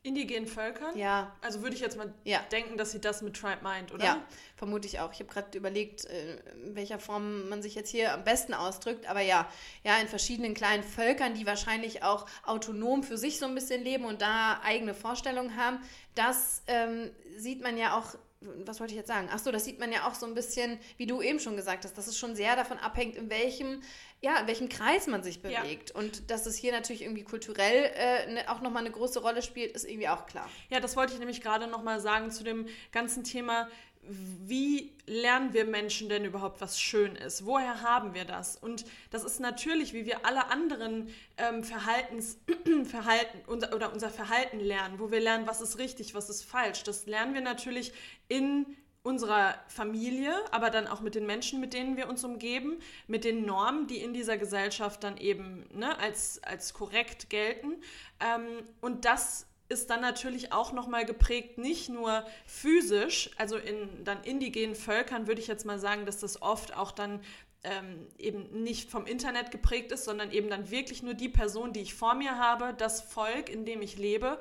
Indigenen Völkern?
Ja.
Also würde ich jetzt mal ja. denken, dass sie das mit Tribe meint, oder?
Ja, vermute ich auch. Ich habe gerade überlegt, äh, in welcher Form man sich jetzt hier am besten ausdrückt. Aber ja, ja, in verschiedenen kleinen Völkern, die wahrscheinlich auch autonom für sich so ein bisschen leben und da eigene Vorstellungen haben. Das ähm, sieht man ja auch was wollte ich jetzt sagen? Ach so, das sieht man ja auch so ein bisschen, wie du eben schon gesagt hast, dass es schon sehr davon abhängt, in welchem, ja, in welchem Kreis man sich bewegt. Ja. Und dass es hier natürlich irgendwie kulturell äh, ne, auch nochmal eine große Rolle spielt, ist irgendwie auch klar.
Ja, das wollte ich nämlich gerade nochmal sagen zu dem ganzen Thema wie lernen wir Menschen denn überhaupt, was schön ist? Woher haben wir das? Und das ist natürlich, wie wir alle anderen ähm, Verhaltens, Verhalten unser, oder unser Verhalten lernen, wo wir lernen, was ist richtig, was ist falsch. Das lernen wir natürlich in unserer Familie, aber dann auch mit den Menschen, mit denen wir uns umgeben, mit den Normen, die in dieser Gesellschaft dann eben ne, als, als korrekt gelten. Ähm, und das ist dann natürlich auch nochmal geprägt, nicht nur physisch, also in dann indigenen Völkern würde ich jetzt mal sagen, dass das oft auch dann ähm, eben nicht vom Internet geprägt ist, sondern eben dann wirklich nur die Person, die ich vor mir habe, das Volk, in dem ich lebe,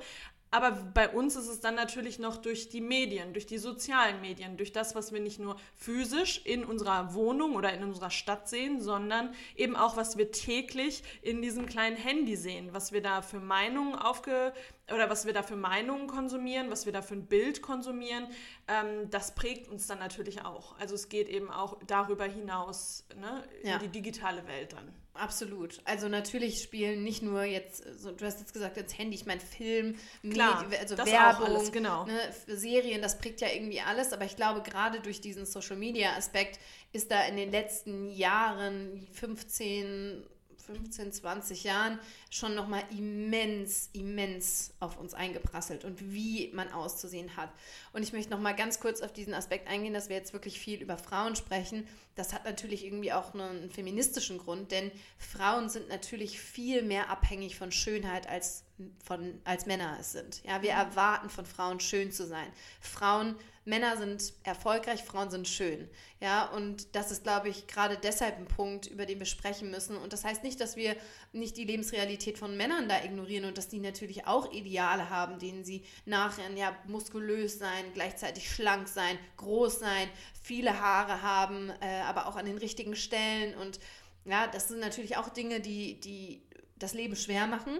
Aber bei uns ist es dann natürlich noch durch die Medien, durch die sozialen Medien, durch das, was wir nicht nur physisch in unserer Wohnung oder in unserer Stadt sehen, sondern eben auch, was wir täglich in diesem kleinen Handy sehen, was wir da für Meinungen aufge oder was wir da für Meinungen konsumieren, was wir da für ein Bild konsumieren, ähm, das prägt uns dann natürlich auch. Also es geht eben auch darüber hinaus ne, ja. in die digitale Welt dann.
Absolut. Also natürlich spielen nicht nur jetzt, so, du hast jetzt gesagt, jetzt Handy, ich meine Film, Klar, Medi also Werbung, alles, genau. ne, Serien, das prägt ja irgendwie alles, aber ich glaube, gerade durch diesen Social Media Aspekt ist da in den letzten Jahren 15 15, 20 Jahren schon nochmal immens, immens auf uns eingeprasselt und wie man auszusehen hat. Und ich möchte nochmal ganz kurz auf diesen Aspekt eingehen, dass wir jetzt wirklich viel über Frauen sprechen. Das hat natürlich irgendwie auch einen feministischen Grund, denn Frauen sind natürlich viel mehr abhängig von Schönheit als, von, als Männer es sind. Ja, wir mhm. erwarten von Frauen schön zu sein. Frauen Männer sind erfolgreich, Frauen sind schön. Ja, und das ist, glaube ich, gerade deshalb ein Punkt, über den wir sprechen müssen. Und das heißt nicht, dass wir nicht die Lebensrealität von Männern da ignorieren und dass die natürlich auch Ideale haben, denen sie nachher ja muskulös sein, gleichzeitig schlank sein, groß sein, viele Haare haben, äh, aber auch an den richtigen Stellen. Und ja, das sind natürlich auch Dinge, die, die das Leben schwer machen.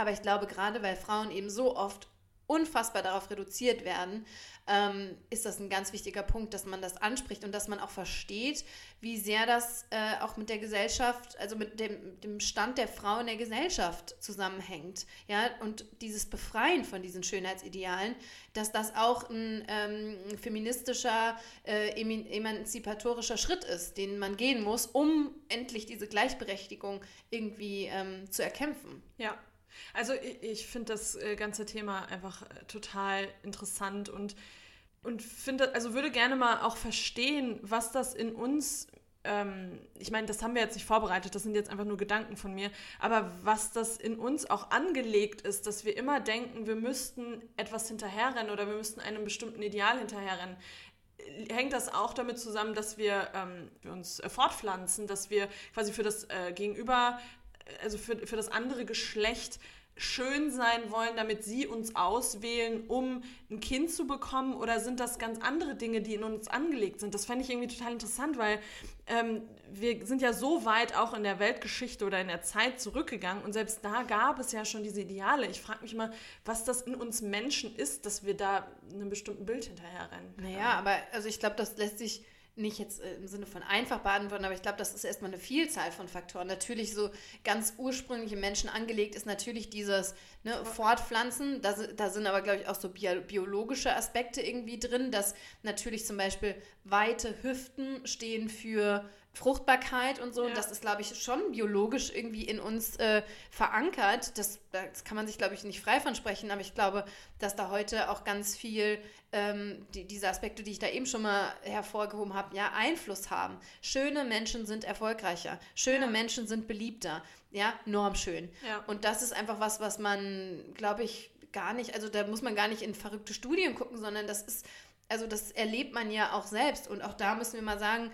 Aber ich glaube, gerade weil Frauen eben so oft unfassbar darauf reduziert werden, ähm, ist das ein ganz wichtiger Punkt, dass man das anspricht und dass man auch versteht, wie sehr das äh, auch mit der Gesellschaft, also mit dem, dem Stand der Frau in der Gesellschaft zusammenhängt. Ja, und dieses Befreien von diesen Schönheitsidealen, dass das auch ein ähm, feministischer, äh, emanzipatorischer Schritt ist, den man gehen muss, um endlich diese Gleichberechtigung irgendwie ähm, zu erkämpfen.
Ja, also ich, ich finde das äh, ganze Thema einfach äh, total interessant und, und finde, also würde gerne mal auch verstehen, was das in uns ähm, ich meine, das haben wir jetzt nicht vorbereitet, das sind jetzt einfach nur Gedanken von mir, aber was das in uns auch angelegt ist, dass wir immer denken, wir müssten etwas hinterherrennen oder wir müssten einem bestimmten Ideal hinterherrennen, äh, hängt das auch damit zusammen, dass wir, ähm, uns fortpflanzen, dass wir quasi für das äh, Gegenüber also für, für das andere Geschlecht schön sein wollen, damit sie uns auswählen, um ein Kind zu bekommen? Oder sind das ganz andere Dinge, die in uns angelegt sind? Das fände ich irgendwie total interessant, weil ähm, wir sind ja so weit auch in der Weltgeschichte oder in der Zeit zurückgegangen und selbst da gab es ja schon diese Ideale. Ich frage mich immer, was das in uns Menschen ist, dass wir da einem bestimmten Bild hinterherrennen.
Naja, aber also ich glaube, das lässt sich nicht jetzt äh, im Sinne von einfach beantworten, aber ich glaube, das ist erstmal eine Vielzahl von Faktoren. Natürlich so ganz ursprünglich im Menschen angelegt ist natürlich dieses ne, Fortpflanzen. Da, da sind aber, glaube ich, auch so biologische Aspekte irgendwie drin, dass natürlich zum Beispiel weite Hüften stehen für Fruchtbarkeit und so. Ja. Das ist, glaube ich, schon biologisch irgendwie in uns äh, verankert. Das, das kann man sich, glaube ich, nicht frei von sprechen, aber ich glaube, dass da heute auch ganz viel ähm, die, diese Aspekte, die ich da eben schon mal hervorgehoben habe, ja, Einfluss haben. Schöne Menschen sind erfolgreicher, schöne ja. Menschen sind beliebter, ja, normschön. Ja. Und das ist einfach was, was man, glaube ich, gar nicht, also da muss man gar nicht in verrückte Studien gucken, sondern das ist, also das erlebt man ja auch selbst. Und auch da müssen wir mal sagen,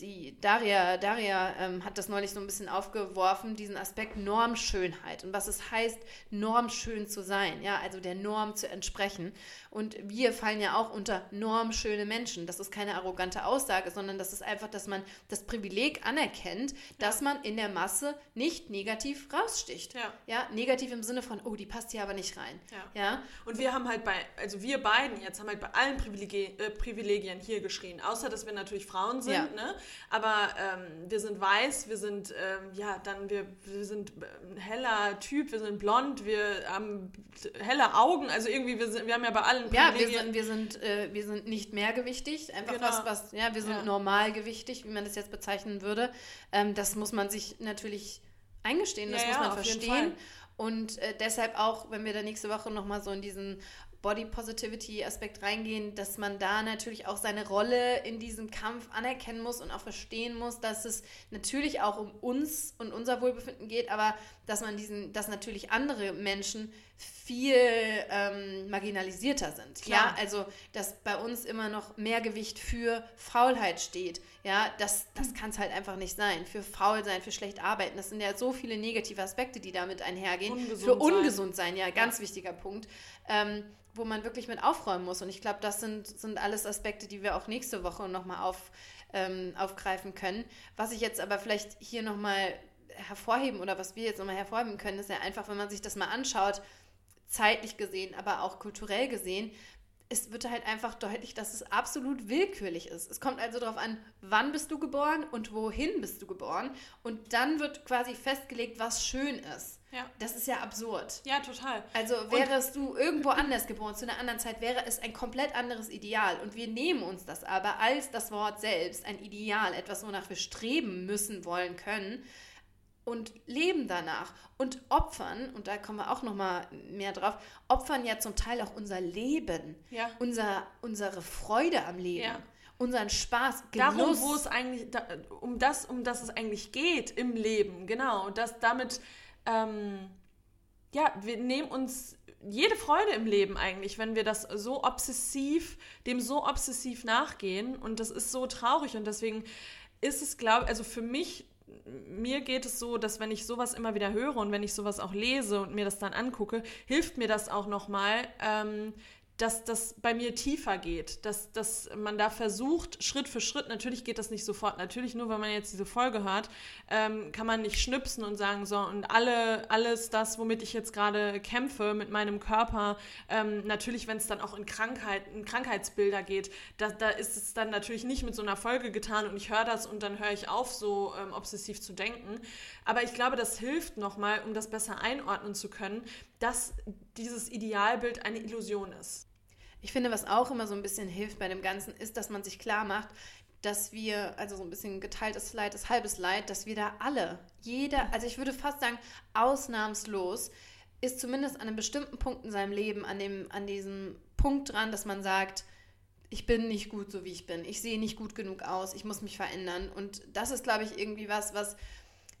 die Daria, Daria ähm, hat das neulich so ein bisschen aufgeworfen, diesen Aspekt Normschönheit und was es heißt, normschön zu sein, ja, also der Norm zu entsprechen. Und wir fallen ja auch unter normschöne Menschen. Das ist keine arrogante Aussage, sondern das ist einfach, dass man das Privileg anerkennt, dass man in der Masse nicht negativ raussticht. Ja. ja, negativ im Sinne von, oh, die passt hier aber nicht rein. Ja. ja?
Und wir haben halt bei, also wir beiden jetzt haben halt bei allen Privilegien, äh, Privilegien hier geschrien, außer dass wir natürlich Frauen sind. Ja ne? Aber ähm, wir sind weiß, wir sind, ähm, ja, dann, wir, wir sind ein heller Typ, wir sind blond, wir haben helle Augen, also irgendwie, wir, sind, wir haben ja bei allen
Ja, wir sind, wir sind, äh, wir sind nicht mehrgewichtig, einfach genau. was, was, ja, wir sind ja. normalgewichtig, wie man das jetzt bezeichnen würde. Ähm, das muss man sich natürlich eingestehen, das ja, muss man ja, verstehen. Und äh, deshalb auch, wenn wir da nächste Woche nochmal so in diesen Body Positivity Aspekt reingehen, dass man da natürlich auch seine Rolle in diesem Kampf anerkennen muss und auch verstehen muss, dass es natürlich auch um uns und unser Wohlbefinden geht, aber dass man diesen, dass natürlich andere Menschen viel ähm, marginalisierter sind. Klar. Ja, also dass bei uns immer noch mehr Gewicht für Faulheit steht. Ja, das, das kann es halt einfach nicht sein. Für faul sein, für schlecht arbeiten, das sind ja so viele negative Aspekte, die damit einhergehen. Ungesund für ungesund sein, ja, ganz ja. wichtiger Punkt. Ähm, wo man wirklich mit aufräumen muss. Und ich glaube, das sind, sind alles Aspekte, die wir auch nächste Woche nochmal auf, ähm, aufgreifen können. Was ich jetzt aber vielleicht hier nochmal hervorheben oder was wir jetzt nochmal hervorheben können, ist ja einfach, wenn man sich das mal anschaut, zeitlich gesehen, aber auch kulturell gesehen, es wird halt einfach deutlich, dass es absolut willkürlich ist. Es kommt also darauf an, wann bist du geboren und wohin bist du geboren. Und dann wird quasi festgelegt, was schön ist. Ja. Das ist ja absurd.
Ja, total.
Also wärest du irgendwo anders geboren, zu einer anderen Zeit, wäre es ein komplett anderes Ideal. Und wir nehmen uns das aber als das Wort selbst, ein Ideal, etwas, wonach wir streben müssen, wollen, können und leben danach und opfern, und da kommen wir auch noch mal mehr drauf, opfern ja zum Teil auch unser Leben, ja. unser, unsere Freude am Leben. Ja. Unseren Spaß,
Genuss. Darum, wo es eigentlich, da, um das, um das es eigentlich geht im Leben, genau. Und das damit, ähm, ja, wir nehmen uns jede Freude im Leben eigentlich, wenn wir das so obsessiv, dem so obsessiv nachgehen. Und das ist so traurig. Und deswegen ist es, glaube ich, also für mich mir geht es so, dass wenn ich sowas immer wieder höre und wenn ich sowas auch lese und mir das dann angucke, hilft mir das auch nochmal, ähm, dass das bei mir tiefer geht, dass, dass man da versucht, Schritt für Schritt, natürlich geht das nicht sofort, natürlich nur, wenn man jetzt diese Folge hört, ähm, kann man nicht schnipsen und sagen, so, und alle, alles das, womit ich jetzt gerade kämpfe mit meinem Körper, ähm, natürlich, wenn es dann auch in Krankheit, in Krankheitsbilder geht, da, da ist es dann natürlich nicht mit so einer Folge getan und ich höre das und dann höre ich auf, so ähm, obsessiv zu denken. Aber ich glaube, das hilft nochmal, um das besser einordnen zu können, dass dieses Idealbild eine Illusion ist.
Ich finde, was auch immer so ein bisschen hilft bei dem Ganzen, ist, dass man sich klar macht, dass wir, also so ein bisschen geteiltes Leid ist halbes Leid, dass wir da alle, jeder, also ich würde fast sagen, ausnahmslos, ist zumindest an einem bestimmten Punkt in seinem Leben, an, dem, an diesem Punkt dran, dass man sagt, ich bin nicht gut so wie ich bin, ich sehe nicht gut genug aus, ich muss mich verändern. Und das ist, glaube ich, irgendwie was, was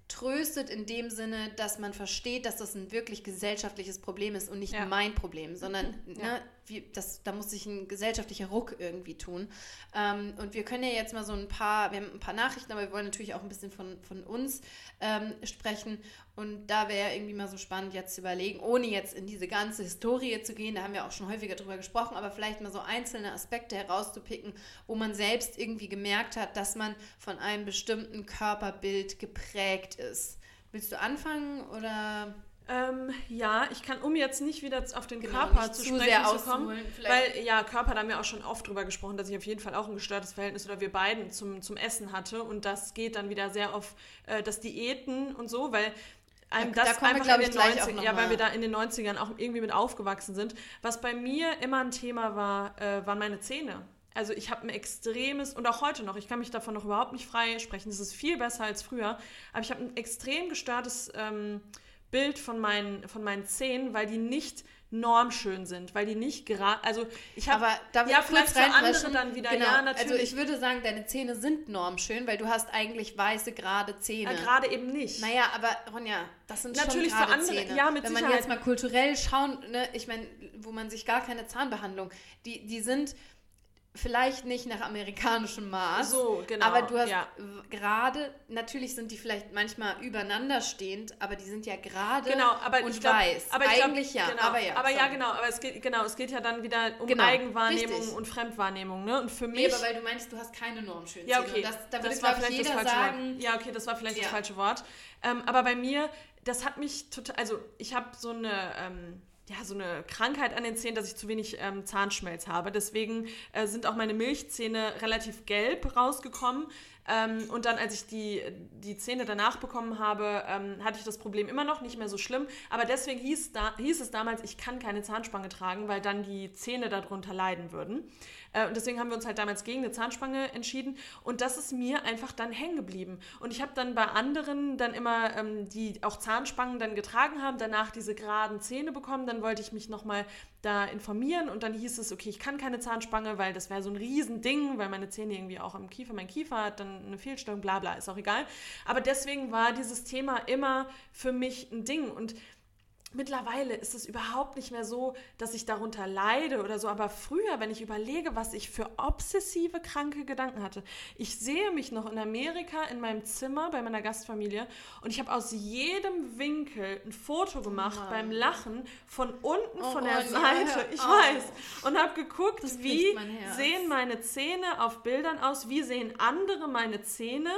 tröstet in dem Sinne, dass man versteht, dass das ein wirklich gesellschaftliches Problem ist und nicht ja. mein Problem, sondern ja. ne, wie, das, da muss sich ein gesellschaftlicher Ruck irgendwie tun. Ähm, und wir können ja jetzt mal so ein paar, wir haben ein paar Nachrichten, aber wir wollen natürlich auch ein bisschen von, von uns ähm, sprechen. Und da wäre irgendwie mal so spannend, jetzt zu überlegen, ohne jetzt in diese ganze Historie zu gehen, da haben wir auch schon häufiger drüber gesprochen, aber vielleicht mal so einzelne Aspekte herauszupicken, wo man selbst irgendwie gemerkt hat, dass man von einem bestimmten Körperbild geprägt ist. Willst du anfangen oder?
Ähm, ja, ich kann, um jetzt nicht wieder auf den genau, Körper zu sprechen zu kommen, weil ja, Körper, da haben wir auch schon oft drüber gesprochen, dass ich auf jeden Fall auch ein gestörtes Verhältnis oder wir beiden zum, zum Essen hatte und das geht dann wieder sehr auf äh, das Diäten und so, weil einem da, das da einfach wir, in den 90, ja, weil wir da in den 90ern auch irgendwie mit aufgewachsen sind. Was bei mir immer ein Thema war, äh, waren meine Zähne. Also ich habe ein extremes, und auch heute noch, ich kann mich davon noch überhaupt nicht frei sprechen, das ist viel besser als früher, aber ich habe ein extrem gestörtes ähm, Bild von meinen, von meinen Zähnen, weil die nicht normschön sind, weil die nicht gerade, also ich habe,
ja vielleicht für andere dann wieder, genau. ja natürlich. Also ich würde sagen, deine Zähne sind normschön, weil du hast eigentlich weiße gerade Zähne.
Ja, gerade eben nicht.
Naja, aber Ronja, das sind
natürlich schon gerade für andere,
Zähne.
ja mit
Wenn
Sicherheit.
man jetzt mal kulturell schauen, ne, ich meine, wo man sich gar keine Zahnbehandlung, die die sind vielleicht nicht nach amerikanischem Maß. So, genau. Aber du hast ja. gerade, natürlich sind die vielleicht manchmal übereinander stehend, aber die sind ja gerade
genau, aber
und
glaub,
weiß.
Aber Eigentlich glaub, ja, genau, aber ja. Aber ja, genau, aber es geht, genau, es geht ja dann wieder um genau, Eigenwahrnehmung richtig. und Fremdwahrnehmung. Ne? Und für mich.
Nee, aber weil du meinst, du hast keine normschönen
Ja, okay. Das, da das war vielleicht das falsche sagen, Wort. Ja, okay, das war vielleicht ja. das falsche Wort. Ähm, aber bei mir, das hat mich total, also ich habe so eine. Ähm, ja, so eine Krankheit an den Zähnen, dass ich zu wenig ähm, Zahnschmelz habe. Deswegen äh, sind auch meine Milchzähne relativ gelb rausgekommen. Ähm, und dann, als ich die, die Zähne danach bekommen habe, ähm, hatte ich das Problem immer noch, nicht mehr so schlimm. Aber deswegen hieß, da, hieß es damals, ich kann keine Zahnspange tragen, weil dann die Zähne darunter leiden würden. Äh, und deswegen haben wir uns halt damals gegen eine Zahnspange entschieden. Und das ist mir einfach dann hängen geblieben. Und ich habe dann bei anderen dann immer, ähm, die auch Zahnspangen dann getragen haben, danach diese geraden Zähne bekommen. Dann wollte ich mich nochmal da informieren und dann hieß es, okay, ich kann keine Zahnspange, weil das wäre so ein Riesending, weil meine Zähne irgendwie auch am Kiefer, mein Kiefer hat dann eine Fehlstellung, bla bla, ist auch egal. Aber deswegen war dieses Thema immer für mich ein Ding und mittlerweile ist es überhaupt nicht mehr so, dass ich darunter leide oder so. Aber früher, wenn ich überlege, was ich für obsessive, kranke Gedanken hatte. Ich sehe mich noch in Amerika in meinem Zimmer bei meiner Gastfamilie und ich habe aus jedem Winkel ein Foto gemacht oh beim Lachen von unten oh, von der oh, Seite. Ich weiß. Und habe geguckt, wie sehen meine Zähne auf Bildern aus, wie sehen andere meine Zähne.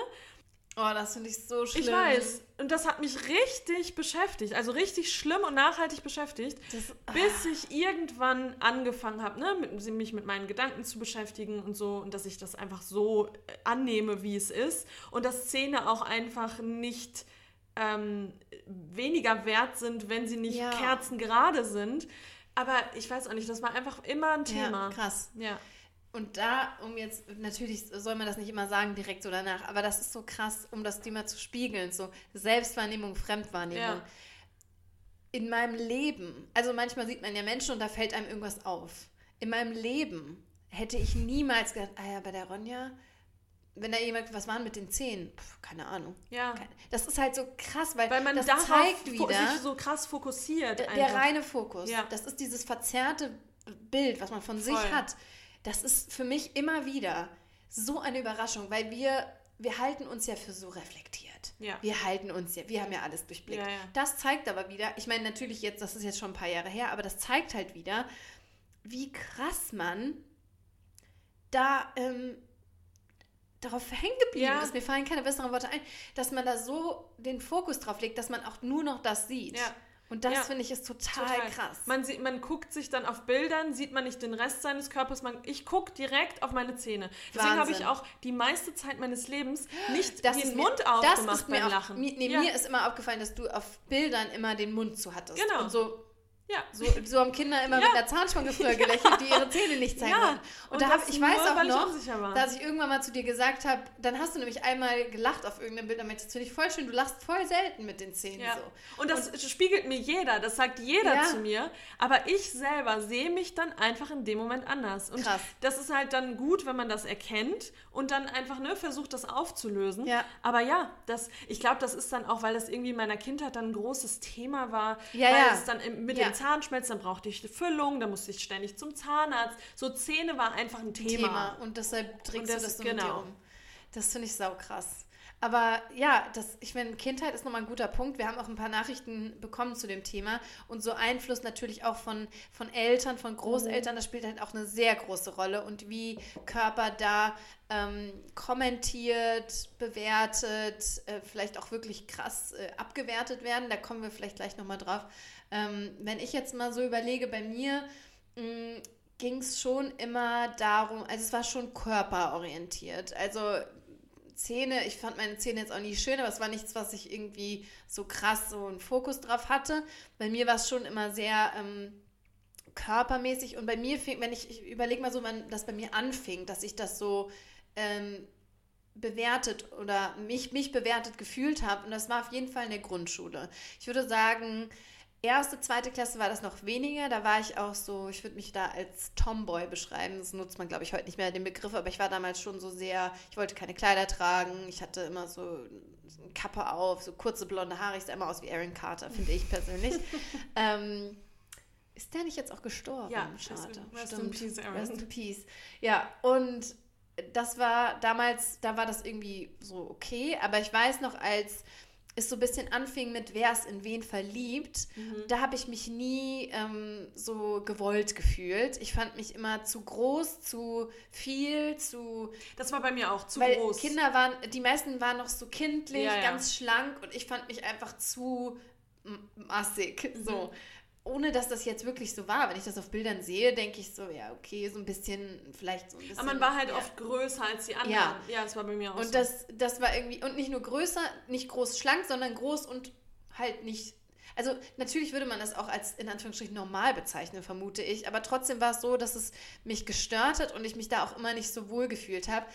Oh, das finde ich so schlimm.
Ich weiß. Und das hat mich richtig beschäftigt. Also richtig schlimm und nachhaltig beschäftigt. Das, ah. bis ich irgendwann angefangen habe, ne, mit, mich mit meinen Gedanken zu beschäftigen und so. Und dass ich das einfach so äh, annehme, wie es ist. Und dass Szene auch einfach nicht ähm, weniger wert sind, wenn sie nicht ja. kerzengerade sind. Aber ich weiß auch nicht, das war einfach immer ein Thema.
Ja, krass. Ja. Und da, um jetzt, natürlich soll man das nicht immer sagen, direkt so danach, aber das ist so krass, um das Thema zu spiegeln, so Selbstwahrnehmung, Fremdwahrnehmung. Ja. In meinem Leben, also manchmal sieht man ja Menschen und da fällt einem irgendwas auf. In meinem Leben hätte ich niemals gedacht, ah ja, bei der Ronja, wenn da jemand, was waren mit den Zähnen? Puh, keine Ahnung. Ja. Das ist halt so krass, weil, weil man das zeigt wieder.
sich so krass fokussiert.
Der, der reine Fokus. Ja. Das ist dieses verzerrte Bild, was man von Voll. sich hat das ist für mich immer wieder so eine Überraschung, weil wir, wir halten uns ja für so reflektiert. Ja. Wir halten uns ja, wir haben ja alles durchblickt. Ja, ja. Das zeigt aber wieder, ich meine natürlich jetzt, das ist jetzt schon ein paar Jahre her, aber das zeigt halt wieder, wie krass man da ähm, darauf hängen geblieben ist. Mir fallen keine besseren Worte ein, dass man da so den Fokus drauf legt, dass man auch nur noch das sieht. Ja. Und das ja, finde ich ist total, total, krass.
Man, sieht, man guckt sich dann auf Bildern, sieht man nicht den Rest seines Körpers. Man, ich gucke direkt auf meine Zähne. Deswegen habe ich auch die meiste Zeit meines Lebens nicht das den Mund mir, aufgemacht beim auch, Lachen.
Mir, nee, ja. mir ist immer aufgefallen, dass du auf Bildern immer den Mund zu hattest.
Genau.
Und so ja. So, so haben Kinder immer ja. mit einer Zahnspange früher gelächelt, die ihre Zähne nicht zeigen ja. wollten. Und, und da hab, ich weiß auch noch, dass ich irgendwann mal zu dir gesagt habe, dann hast du nämlich einmal gelacht auf irgendeinem Bild, damit das finde ich voll schön, du lachst voll selten mit den Zähnen ja. so.
Und das und, spiegelt mir jeder, das sagt jeder ja. zu mir, aber ich selber sehe mich dann einfach in dem Moment anders. Und Krass. das ist halt dann gut, wenn man das erkennt und dann einfach ne, versucht, das aufzulösen. Ja. Aber ja, das, ich glaube, das ist dann auch, weil das irgendwie in meiner Kindheit dann ein großes Thema war, ja, weil es dann mit den Zahnschmelzen, dann brauchte ich Füllung, dann musste ich ständig zum Zahnarzt. So Zähne war einfach ein Thema. Thema.
Und deshalb trägst das, du das so genau. mit dir um. Das finde ich sau krass. Aber ja, das, ich finde, Kindheit ist nochmal ein guter Punkt. Wir haben auch ein paar Nachrichten bekommen zu dem Thema. Und so Einfluss natürlich auch von, von Eltern, von Großeltern, das spielt halt auch eine sehr große Rolle. Und wie Körper da ähm, kommentiert, bewertet, äh, vielleicht auch wirklich krass äh, abgewertet werden. Da kommen wir vielleicht gleich nochmal drauf. Ähm, wenn ich jetzt mal so überlege, bei mir mm, ging es schon immer darum, also es war schon körperorientiert. Also Zähne, ich fand meine Zähne jetzt auch nicht schön, aber es war nichts, was ich irgendwie so krass so einen Fokus drauf hatte. Bei mir war es schon immer sehr ähm, körpermäßig und bei mir fing, wenn ich, ich überlege mal so, wann das bei mir anfing, dass ich das so ähm, bewertet oder mich, mich bewertet gefühlt habe und das war auf jeden Fall in der Grundschule. Ich würde sagen, erste, zweite Klasse war das noch weniger. Da war ich auch so, ich würde mich da als Tomboy beschreiben. Das nutzt man, glaube ich, heute nicht mehr den Begriff, aber ich war damals schon so sehr, ich wollte keine Kleider tragen. Ich hatte immer so eine Kappe auf, so kurze blonde Haare. Ich sah immer aus wie Aaron Carter, finde ich persönlich. ähm, ist der nicht jetzt auch gestorben?
Ja, schade. Rest in peace, Aaron. Rest
in peace. Ja, und das war damals, da war das irgendwie so okay, aber ich weiß noch, als es so ein bisschen anfing mit, wer ist in wen verliebt, mhm. da habe ich mich nie ähm, so gewollt gefühlt. Ich fand mich immer zu groß, zu viel, zu.
Das war bei mir auch zu
weil
groß.
Kinder waren, die meisten waren noch so kindlich, ja, ja. ganz schlank und ich fand mich einfach zu massig. Mhm. Ohne dass das jetzt wirklich so war. Wenn ich das auf Bildern sehe, denke ich so, ja, okay, so ein bisschen, vielleicht so ein bisschen.
Aber man war halt ja. oft größer als die anderen. Ja, ja das war bei mir auch
und
so.
Und das, das war irgendwie, und nicht nur größer, nicht groß schlank, sondern groß und halt nicht. Also natürlich würde man das auch als in Anführungsstrichen normal bezeichnen, vermute ich. Aber trotzdem war es so, dass es mich gestört hat und ich mich da auch immer nicht so wohl gefühlt habe.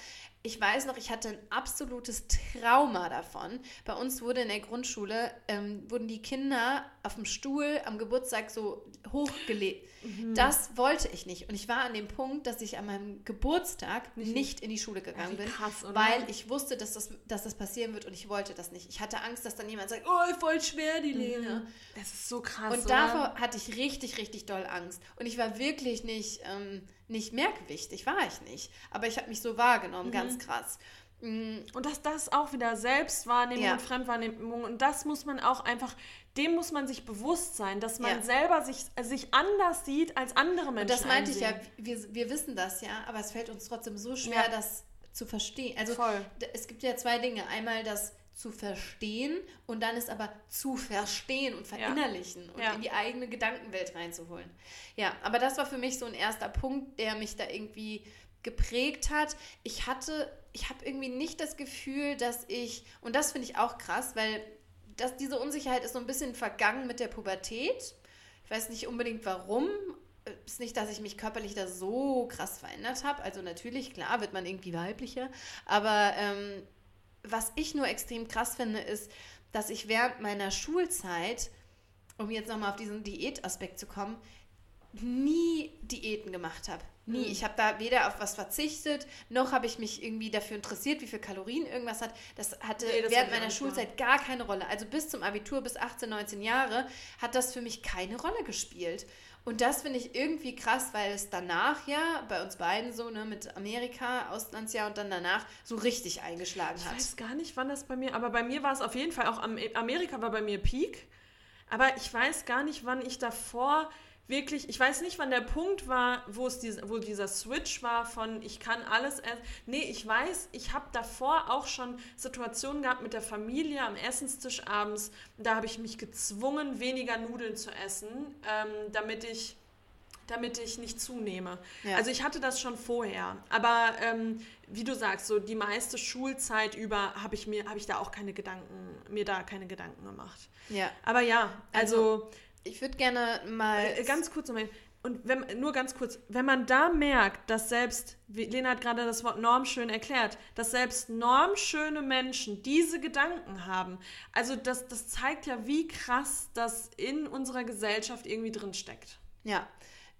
Ich weiß noch, ich hatte ein absolutes Trauma davon. Bei uns wurde in der Grundschule, ähm, wurden die Kinder auf dem Stuhl am Geburtstag so hochgelegt. Mhm. Das wollte ich nicht. Und ich war an dem Punkt, dass ich an meinem Geburtstag nicht, nicht in die Schule gegangen bin, krass, weil ich wusste, dass das, dass das passieren wird und ich wollte das nicht. Ich hatte Angst, dass dann jemand sagt, oh, voll schwer, die mhm. Lena.
Das ist so krass.
Und davor hatte ich richtig, richtig doll Angst. Und ich war wirklich nicht, ähm, nicht mehrgewichtig, war ich nicht. Aber ich habe mich so wahrgenommen, mhm. ganz krass.
Mhm. Und das, das auch wieder Selbstwahrnehmung ja. und Fremdwahrnehmung. Und das muss man auch einfach, dem muss man sich bewusst sein, dass man ja. selber sich, sich anders sieht als andere Menschen. Und
das meinte einsehen. ich ja, wir, wir wissen das ja, aber es fällt uns trotzdem so schwer, ja. das zu verstehen. Also Voll. es gibt ja zwei Dinge. Einmal das zu verstehen und dann ist aber zu verstehen und verinnerlichen ja. und ja. in die eigene Gedankenwelt reinzuholen. Ja, aber das war für mich so ein erster Punkt, der mich da irgendwie geprägt hat. Ich hatte, ich habe irgendwie nicht das Gefühl, dass ich, und das finde ich auch krass, weil das, diese Unsicherheit ist so ein bisschen vergangen mit der Pubertät. Ich weiß nicht unbedingt warum. Es ist nicht, dass ich mich körperlich da so krass verändert habe. Also natürlich, klar, wird man irgendwie weiblicher. Aber ähm, was ich nur extrem krass finde, ist, dass ich während meiner Schulzeit, um jetzt nochmal auf diesen Diätaspekt zu kommen, nie Diäten gemacht habe. Nie. Mhm. Ich habe da weder auf was verzichtet, noch habe ich mich irgendwie dafür interessiert, wie viel Kalorien irgendwas hat. Das hatte nee, das während meiner Schulzeit gar keine Rolle. Also bis zum Abitur, bis 18, 19 Jahre, hat das für mich keine Rolle gespielt. Und das finde ich irgendwie krass, weil es danach ja bei uns beiden so, ne, mit Amerika, Auslandsjahr und dann danach so richtig eingeschlagen hat.
Ich weiß gar nicht, wann das bei mir, aber bei mir war es auf jeden Fall auch, Amerika war bei mir Peak. Aber ich weiß gar nicht, wann ich davor wirklich, ich weiß nicht, wann der Punkt war, wo es diese, wo dieser Switch war von ich kann alles essen. Nee, ich weiß, ich habe davor auch schon Situationen gehabt mit der Familie am Essenstisch abends. Da habe ich mich gezwungen, weniger Nudeln zu essen, ähm, damit ich damit ich nicht zunehme. Ja. Also ich hatte das schon vorher, aber ähm, wie du sagst, so die meiste Schulzeit über habe ich mir habe ich da auch keine Gedanken mir da keine Gedanken gemacht. Ja. Aber ja, also, also
ich würde gerne mal.
Äh, ganz kurz nochmal. Und wenn, nur ganz kurz, wenn man da merkt, dass selbst, wie Lena hat gerade das Wort normschön erklärt, dass selbst normschöne Menschen diese Gedanken haben, also das, das zeigt ja, wie krass das in unserer Gesellschaft irgendwie drin steckt.
Ja,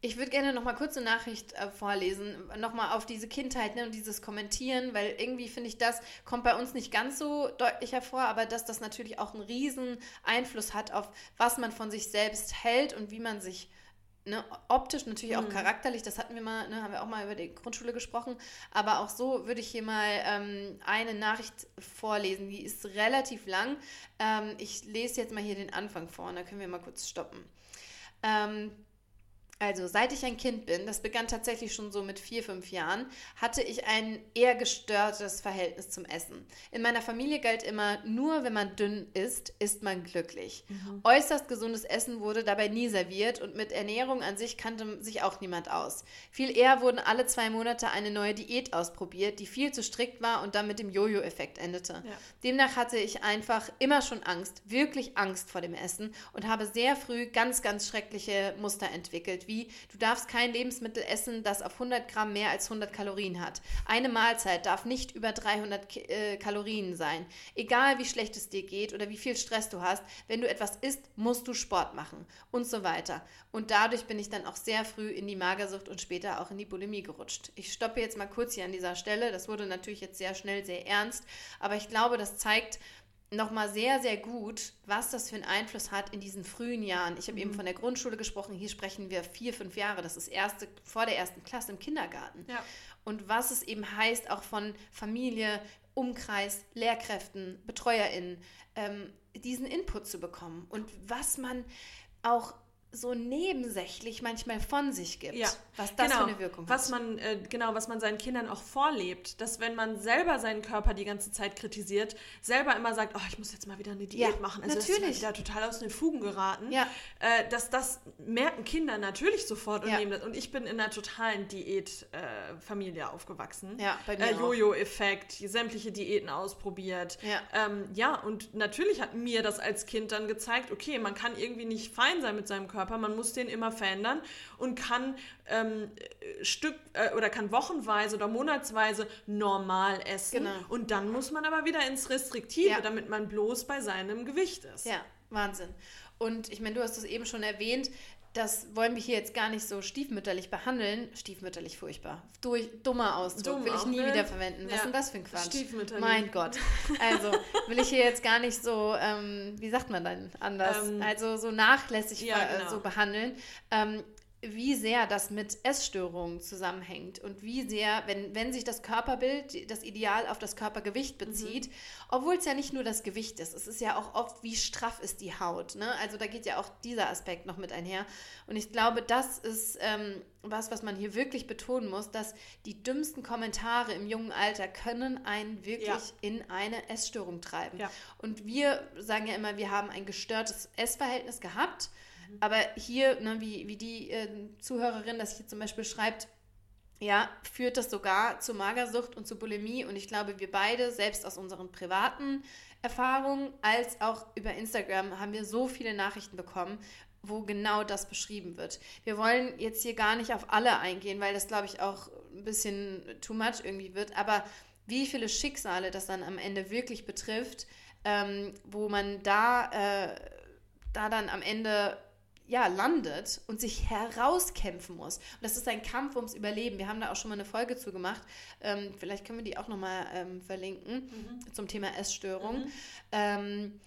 ich würde gerne noch mal kurz eine Nachricht äh, vorlesen, noch mal auf diese Kindheit ne, und dieses Kommentieren, weil irgendwie finde ich, das kommt bei uns nicht ganz so deutlich hervor, aber dass das natürlich auch einen riesen Einfluss hat auf, was man von sich selbst hält und wie man sich Ne, optisch natürlich auch mhm. charakterlich, das hatten wir mal, ne, haben wir auch mal über die Grundschule gesprochen, aber auch so würde ich hier mal ähm, eine Nachricht vorlesen, die ist relativ lang. Ähm, ich lese jetzt mal hier den Anfang vor, und da können wir mal kurz stoppen. Ähm, also, seit ich ein Kind bin, das begann tatsächlich schon so mit vier, fünf Jahren, hatte ich ein eher gestörtes Verhältnis zum Essen. In meiner Familie galt immer, nur wenn man dünn isst, ist man glücklich. Mhm. Äußerst gesundes Essen wurde dabei nie serviert und mit Ernährung an sich kannte sich auch niemand aus. Viel eher wurden alle zwei Monate eine neue Diät ausprobiert, die viel zu strikt war und dann mit dem Jojo-Effekt endete. Ja. Demnach hatte ich einfach immer schon Angst, wirklich Angst vor dem Essen und habe sehr früh ganz, ganz schreckliche Muster entwickelt wie du darfst kein Lebensmittel essen, das auf 100 Gramm mehr als 100 Kalorien hat. Eine Mahlzeit darf nicht über 300 K äh, Kalorien sein. Egal wie schlecht es dir geht oder wie viel Stress du hast, wenn du etwas isst, musst du Sport machen und so weiter. Und dadurch bin ich dann auch sehr früh in die Magersucht und später auch in die Bulimie gerutscht. Ich stoppe jetzt mal kurz hier an dieser Stelle. Das wurde natürlich jetzt sehr schnell sehr ernst, aber ich glaube, das zeigt, nochmal sehr, sehr gut, was das für einen Einfluss hat in diesen frühen Jahren. Ich habe mhm. eben von der Grundschule gesprochen, hier sprechen wir vier, fünf Jahre, das ist erste, vor der ersten Klasse im Kindergarten. Ja. Und was es eben heißt, auch von Familie, Umkreis, Lehrkräften, BetreuerInnen, ähm, diesen Input zu bekommen und was man auch so nebensächlich manchmal von sich gibt. Ja, was das
genau,
für eine Wirkung
was hat. Man, äh, genau, was man seinen Kindern auch vorlebt. Dass wenn man selber seinen Körper die ganze Zeit kritisiert, selber immer sagt, oh, ich muss jetzt mal wieder eine Diät ja, machen. Also natürlich. Das ist wieder total aus den Fugen geraten. Ja. Äh, dass das merken Kinder natürlich sofort und ja. nehmen das. Und ich bin in einer totalen Diätfamilie äh, aufgewachsen. Ja, bei mir äh, Jojo-Effekt, sämtliche Diäten ausprobiert. Ja. Ähm, ja, und natürlich hat mir das als Kind dann gezeigt, okay, man kann irgendwie nicht fein sein mit seinem Körper Körper. Man muss den immer verändern und kann ähm, Stück äh, oder kann wochenweise oder monatsweise normal essen.
Genau.
Und dann muss man aber wieder ins Restriktive,
Ja.
damit man bloß bei seinem Gewicht ist.
Ja, Wahnsinn. Und ich meine, du hast es eben schon erwähnt, das wollen wir hier jetzt gar nicht so stiefmütterlich behandeln. Stiefmütterlich furchtbar. Durch, dummer Ausdruck.
Dumm
will ich nie
ne?
wieder verwenden. Was
Ja.
ist denn das für ein Quatsch?
Stiefmütterlich.
Mein Gott. Also will ich hier jetzt gar nicht so, ähm, wie sagt man dann anders?
Ähm,
also so nachlässig
ja, genau.
so behandeln. Ähm, wie sehr das mit Essstörungen zusammenhängt und wie sehr, wenn, wenn sich das Körperbild, das Ideal auf das Körpergewicht
Mhm.
bezieht, obwohl es ja nicht nur das Gewicht ist, es ist ja auch oft, wie straff ist die Haut. Ne? Also da geht ja auch dieser Aspekt noch mit einher. Und ich glaube, das ist ähm, was, was man hier wirklich betonen muss, dass die dümmsten Kommentare im jungen Alter können einen wirklich
Ja.
in eine Essstörung treiben.
Ja.
Und wir sagen ja immer, wir haben ein gestörtes Essverhältnis gehabt. Aber hier, ne, wie, wie die äh, Zuhörerin das hier zum Beispiel schreibt, ja, führt das sogar zu Magersucht und zu Bulimie. Und ich glaube, wir beide, selbst aus unseren privaten Erfahrungen, als auch über Instagram, haben wir so viele Nachrichten bekommen, wo genau das beschrieben wird. Wir wollen jetzt hier gar nicht auf alle eingehen, weil das, glaube ich, auch ein bisschen too much irgendwie wird. Aber wie viele Schicksale das dann am Ende wirklich betrifft, ähm, wo man da, äh, da dann am Ende ja, landet und sich herauskämpfen muss. Und das ist ein Kampf ums Überleben. Wir haben da auch schon mal eine Folge zu gemacht. Ähm, vielleicht können wir die auch nochmal ähm, verlinken zum Thema Essstörung. Ähm,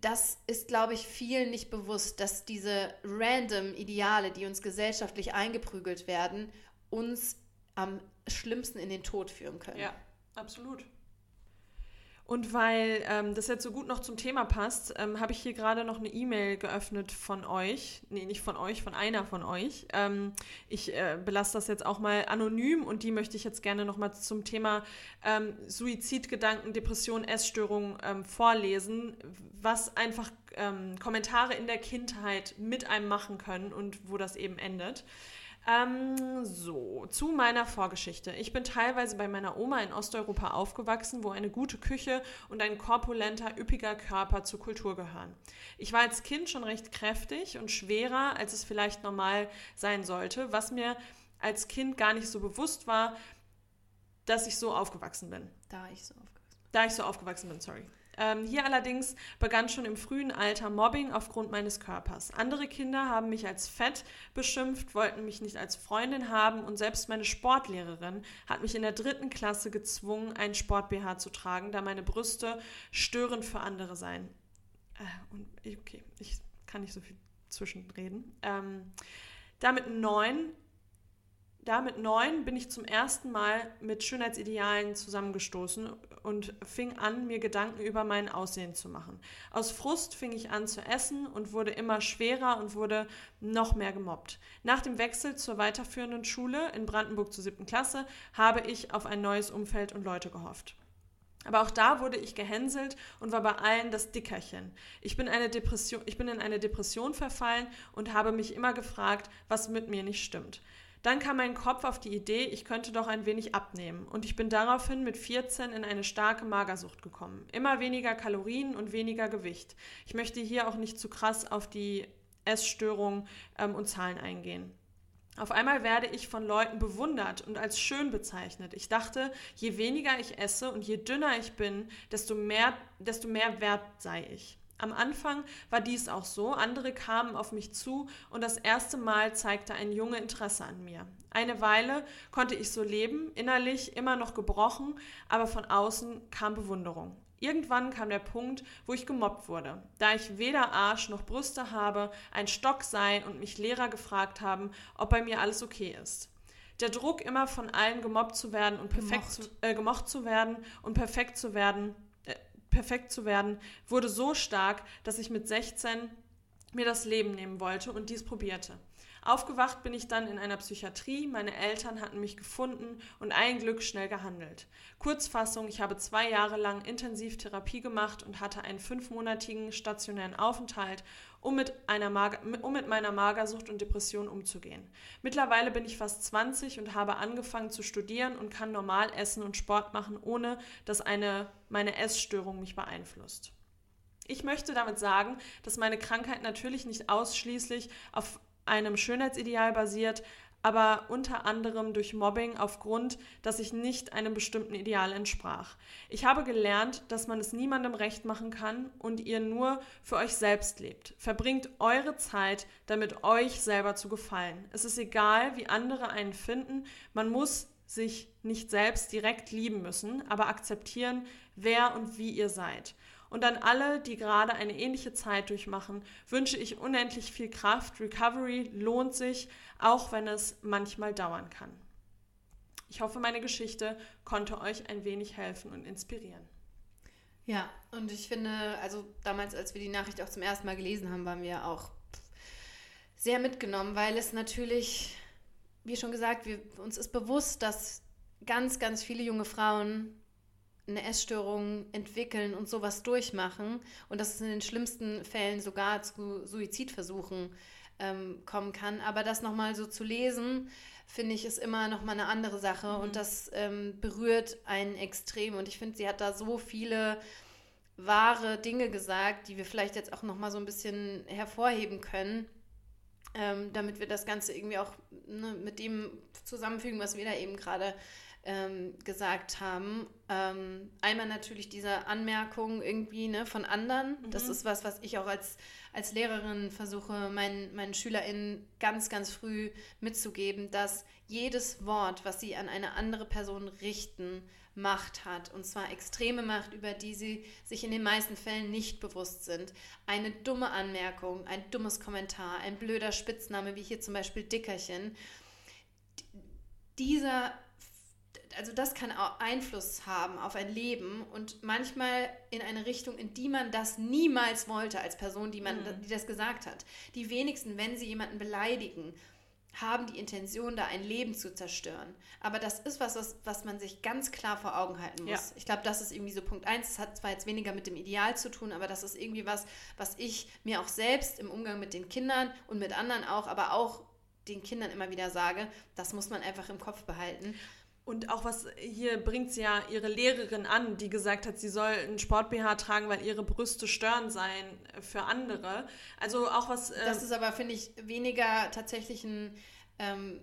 das ist, glaube ich, vielen nicht bewusst, dass diese random Ideale, die uns gesellschaftlich eingeprügelt werden, uns am schlimmsten in den Tod führen können.
Ja, absolut. Und weil ähm, das jetzt so gut noch zum Thema passt, ähm, habe ich hier gerade noch eine E-Mail geöffnet von euch. Nee, nicht von euch, von einer von euch. Ähm, ich äh, belasse das jetzt auch mal anonym und die möchte ich jetzt gerne nochmal zum Thema ähm, Suizidgedanken, Depression, Essstörung ähm, vorlesen, was einfach ähm, Kommentare in der Kindheit mit einem machen können und wo das eben endet. Ähm, so, zu meiner Vorgeschichte. Ich bin teilweise bei meiner Oma in Osteuropa aufgewachsen, wo eine gute Küche und ein korpulenter, üppiger Körper zur Kultur gehören. Ich war als Kind schon recht kräftig und schwerer, als es vielleicht normal sein sollte, was mir als Kind gar nicht so bewusst war, dass ich so aufgewachsen bin.
Da ich so aufgewachsen
Da ich so aufgewachsen bin, sorry. Ähm, hier allerdings begann schon im frühen Alter Mobbing aufgrund meines Körpers. Andere Kinder haben mich als fett beschimpft, wollten mich nicht als Freundin haben und selbst meine Sportlehrerin hat mich in der dritten Klasse gezwungen, einen Sport-BH zu tragen, da meine Brüste störend für andere seien. Äh, und okay, ich kann nicht so viel zwischenreden. Ähm, damit neun da mit neun bin ich zum ersten Mal mit Schönheitsidealen zusammengestoßen und fing an, mir Gedanken über mein Aussehen zu machen. Aus Frust fing ich an zu essen und wurde immer schwerer und wurde noch mehr gemobbt. Nach dem Wechsel zur weiterführenden Schule in Brandenburg zur siebten Klasse habe ich auf ein neues Umfeld und Leute gehofft. Aber auch da wurde ich gehänselt und war bei allen das Dickerchen. Ich bin, eine Depression, ich bin in eine Depression verfallen und habe mich immer gefragt, was mit mir nicht stimmt. Dann kam mein Kopf auf die Idee, ich könnte doch ein wenig abnehmen. Und ich bin daraufhin mit 14 in eine starke Magersucht gekommen. Immer weniger Kalorien und weniger Gewicht. Ich möchte hier auch nicht zu krass auf die Essstörung ähm, und Zahlen eingehen. Auf einmal werde ich von Leuten bewundert und als schön bezeichnet. Ich dachte, je weniger ich esse und je dünner ich bin, desto mehr, desto mehr wert sei ich. Am Anfang war dies auch so. Andere kamen auf mich zu und das erste Mal zeigte ein Junge Interesse an mir. Eine Weile konnte ich so leben, innerlich immer noch gebrochen, aber von außen kam Bewunderung. Irgendwann kam der Punkt, wo ich gemobbt wurde, da ich weder Arsch noch Brüste habe, ein Stock sei und mich Lehrer gefragt haben, ob bei mir alles okay ist. Der Druck, immer von allen gemobbt zu werden und perfekt
Gemocht.
zu, äh, gemocht zu werden und perfekt zu werden, perfekt zu werden, wurde so stark, dass ich mit 16 mir das Leben nehmen wollte und dies probierte. Aufgewacht bin ich dann in einer Psychiatrie, meine Eltern hatten mich gefunden und ein Glück schnell gehandelt. Kurzfassung, ich habe zwei Jahre lang intensiv Therapie gemacht und hatte einen fünfmonatigen stationären Aufenthalt, um mit, einer um mit meiner Magersucht und Depression umzugehen. Mittlerweile bin ich fast 20 und habe angefangen zu studieren und kann normal essen und Sport machen, ohne dass eine, meine Essstörung mich beeinflusst. Ich möchte damit sagen, dass meine Krankheit natürlich nicht ausschließlich auf einem Schönheitsideal basiert, aber unter anderem durch Mobbing aufgrund, dass ich nicht einem bestimmten Ideal entsprach. Ich habe gelernt, dass man es niemandem recht machen kann und ihr nur für euch selbst lebt. Verbringt eure Zeit damit, euch selber zu gefallen. Es ist egal, wie andere einen finden, man muss sich nicht selbst direkt lieben müssen, aber akzeptieren, wer und wie ihr seid. Und an alle, die gerade eine ähnliche Zeit durchmachen, wünsche ich unendlich viel Kraft. Recovery lohnt sich, auch wenn es manchmal dauern kann. Ich hoffe, meine Geschichte konnte euch ein wenig helfen und inspirieren.
Ja, und ich finde, also damals, als wir die Nachricht auch zum ersten Mal gelesen haben, waren wir auch sehr mitgenommen, weil es natürlich, wie schon gesagt, wir, uns ist bewusst, dass ganz, ganz viele junge Frauen eine Essstörung entwickeln und sowas durchmachen und dass es in den schlimmsten Fällen sogar zu Suizidversuchen ähm, kommen kann. Aber das nochmal so zu lesen, finde ich, ist immer nochmal eine andere Sache mhm. und das ähm, berührt einen extrem. Und ich finde, sie hat da so viele wahre Dinge gesagt, die wir vielleicht jetzt auch nochmal so ein bisschen hervorheben können. Ähm, damit wir das Ganze irgendwie auch ne, mit dem zusammenfügen, was wir da eben gerade ähm, gesagt haben. Ähm, einmal natürlich diese Anmerkung irgendwie ne, von anderen. Mhm. Das ist was, was ich auch als, als Lehrerin versuche, meinen, meinen SchülerInnen ganz, ganz früh mitzugeben, dass jedes Wort, was sie an eine andere Person richten, Macht hat. Und zwar extreme Macht, über die sie sich in den meisten Fällen nicht bewusst sind. Eine dumme Anmerkung, ein dummes Kommentar, ein blöder Spitzname, wie hier zum Beispiel Dickerchen. Dieser also das kann auch Einfluss haben auf ein Leben und manchmal in eine Richtung, in die man das niemals wollte als Person, die man, mhm. die das gesagt hat. Die wenigsten, wenn sie jemanden beleidigen, haben die Intention, da ein Leben zu zerstören. Aber das ist was, was, was man sich ganz klar vor Augen halten muss. Ja. Ich glaube, das ist irgendwie so Punkt eins. Das hat zwar jetzt weniger mit dem Ideal zu tun, aber das ist irgendwie was, was ich mir auch selbst im Umgang mit den Kindern und mit anderen auch, aber auch den Kindern immer wieder sage, das muss man einfach im Kopf behalten.
Und auch was, hier bringt sie ja ihre Lehrerin an, die gesagt hat, sie soll einen Sport-BH tragen, weil ihre Brüste stören seien für andere. Also auch was...
Äh das ist aber, finde ich, weniger tatsächlich ein ähm,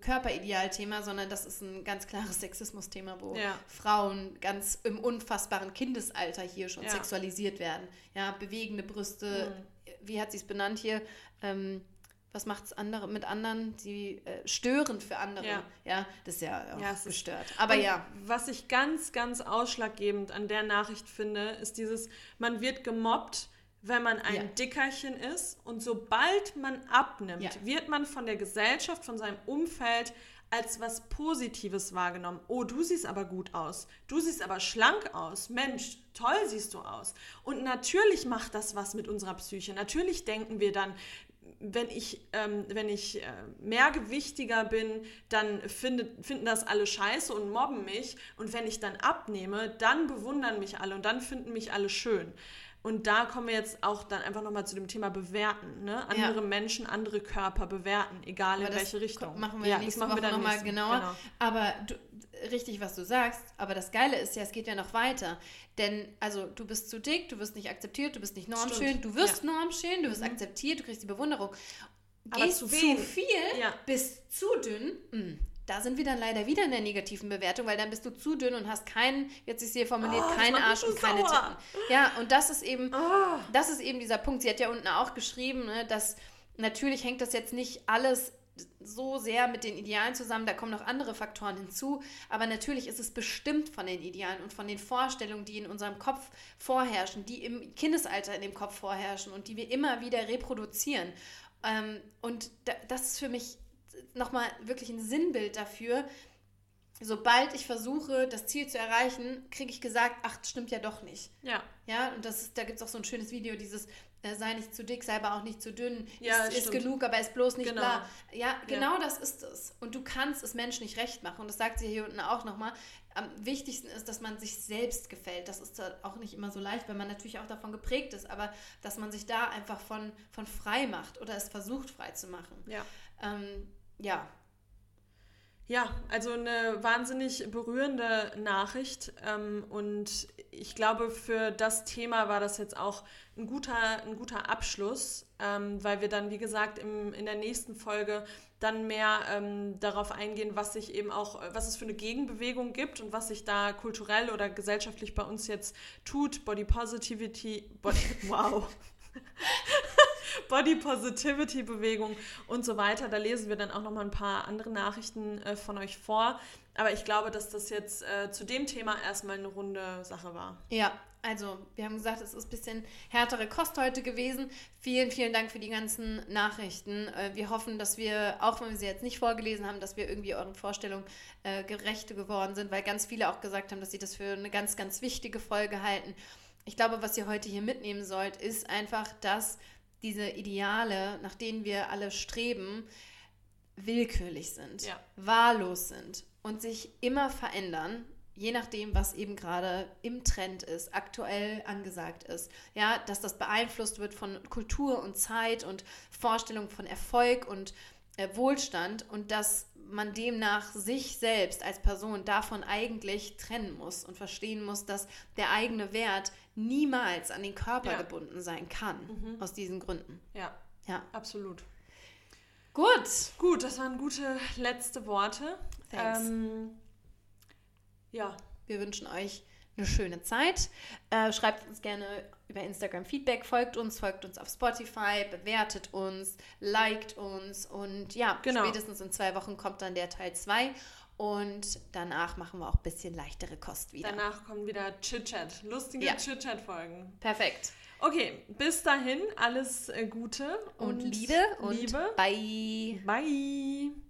Körperidealthema, sondern das ist ein ganz klares Sexismus-Thema, wo ja. Frauen ganz im unfassbaren Kindesalter hier schon ja. sexualisiert werden. Ja, bewegende Brüste, mhm. wie hat sie es benannt hier? Ähm, was macht es andere mit anderen, die äh, störend für andere. Ja. ja, das ist ja auch ja, gestört. Aber ja.
Was ich ganz, ganz ausschlaggebend an der Nachricht finde, ist dieses, man wird gemobbt, wenn man ein ja. Dickerchen ist und sobald man abnimmt, ja. wird man von der Gesellschaft, von seinem Umfeld als was Positives wahrgenommen. Oh, du siehst aber gut aus. Du siehst aber schlank aus. Mensch, toll siehst du aus. Und natürlich macht das was mit unserer Psyche. Natürlich denken wir dann, wenn ich, ähm, wenn ich äh, mehrgewichtiger bin, dann findet, finden das alle scheiße und mobben mich. Und wenn ich dann abnehme, dann bewundern mich alle und dann finden mich alle schön. Und da kommen wir jetzt auch dann einfach nochmal zu dem Thema Bewerten. Ne? Andere ja. Menschen, andere Körper bewerten, egal aber in welche Richtung.
Machen wir ja, nächste das machen Woche nochmal genauer. Genau. Aber du, richtig, was du sagst. Aber das Geile ist ja, es geht ja noch weiter. Denn, also, du bist zu dick, du wirst nicht akzeptiert, du bist nicht normschön, Stimmt. du wirst ja. normschön, du wirst mhm. akzeptiert, du kriegst die Bewunderung. Aber Gehst zu, zu viel, ja. bist zu dünn, mh, hm, da sind wir dann leider wieder in der negativen Bewertung, weil dann bist du zu dünn und hast keinen, jetzt ist hier formuliert, oh, keinen Arsch und keine Titten. Ja, und das ist eben, oh. das ist eben dieser Punkt. Sie hat ja unten auch geschrieben, ne, dass natürlich hängt das jetzt nicht alles so sehr mit den Idealen zusammen, da kommen noch andere Faktoren hinzu, aber natürlich ist es bestimmt von den Idealen und von den Vorstellungen, die in unserem Kopf vorherrschen, die im Kindesalter in dem Kopf vorherrschen und die wir immer wieder reproduzieren. Ähm, und das ist für mich nochmal wirklich ein Sinnbild dafür. Sobald ich versuche, das Ziel zu erreichen, kriege ich gesagt, ach, das stimmt ja doch nicht. Ja. Ja, und das ist, da gibt es auch so ein schönes Video, dieses sei nicht zu dick, sei aber auch nicht zu dünn, ja, ist, ist genug, aber ist bloß nicht genau. bla. Ja, genau ja. das ist es. Und du kannst es Menschen nicht recht machen. Und das sagt sie hier unten auch nochmal. Am wichtigsten ist, dass man sich selbst gefällt. Das ist auch nicht immer so leicht, weil man natürlich auch davon geprägt ist, aber dass man sich da einfach von, von frei macht oder es versucht frei zu machen. Ja. Ähm, ja.
Ja, also eine wahnsinnig berührende Nachricht. Ähm, und ich glaube, für das Thema war das jetzt auch ein guter, ein guter Abschluss, ähm, weil wir dann, wie gesagt, im, in der nächsten Folge dann mehr ähm, darauf eingehen, was sich eben auch, was es für eine Gegenbewegung gibt und was sich da kulturell oder gesellschaftlich bei uns jetzt tut. Body Positivity, Body, wow. Body Positivity Bewegung und so weiter. Da lesen wir dann auch noch mal ein paar andere Nachrichten äh, von euch vor. Aber ich glaube, dass das jetzt äh, zu dem Thema erstmal eine runde Sache war.
Ja, also wir haben gesagt, es ist ein bisschen härtere Kost heute gewesen. Vielen, vielen Dank für die ganzen Nachrichten. Äh, wir hoffen, dass wir, auch wenn wir sie jetzt nicht vorgelesen haben, dass wir irgendwie euren Vorstellungen äh, gerecht geworden sind, weil ganz viele auch gesagt haben, dass sie das für eine ganz, ganz wichtige Folge halten. Ich glaube, was ihr heute hier mitnehmen sollt, ist einfach, dass diese Ideale, nach denen wir alle streben, willkürlich sind, ja. wahllos sind und sich immer verändern, je nachdem, was eben gerade im Trend ist, aktuell angesagt ist. Ja, dass das beeinflusst wird von Kultur und Zeit und Vorstellung von Erfolg und äh, Wohlstand und dass man demnach sich selbst als Person davon eigentlich trennen muss und verstehen muss, dass der eigene Wert niemals an den Körper ja. gebunden sein kann, mhm. aus diesen Gründen.
Ja, ja, absolut.
Gut.
Gut, das waren gute letzte Worte. Thanks. Ähm,
ja. Wir wünschen euch eine schöne Zeit. Äh, schreibt uns gerne über Instagram Feedback, folgt uns, folgt uns auf Spotify, bewertet uns, liked uns und ja, genau. spätestens in zwei Wochen kommt dann der Teil 2 und danach machen wir auch ein bisschen leichtere Kost wieder.
Danach kommen wieder Chit-Chat, lustige ja. Chit-Chat-Folgen.
Perfekt.
Okay, bis dahin alles äh, Gute
und, und Liebe und
Liebe.
Bye.
Bye.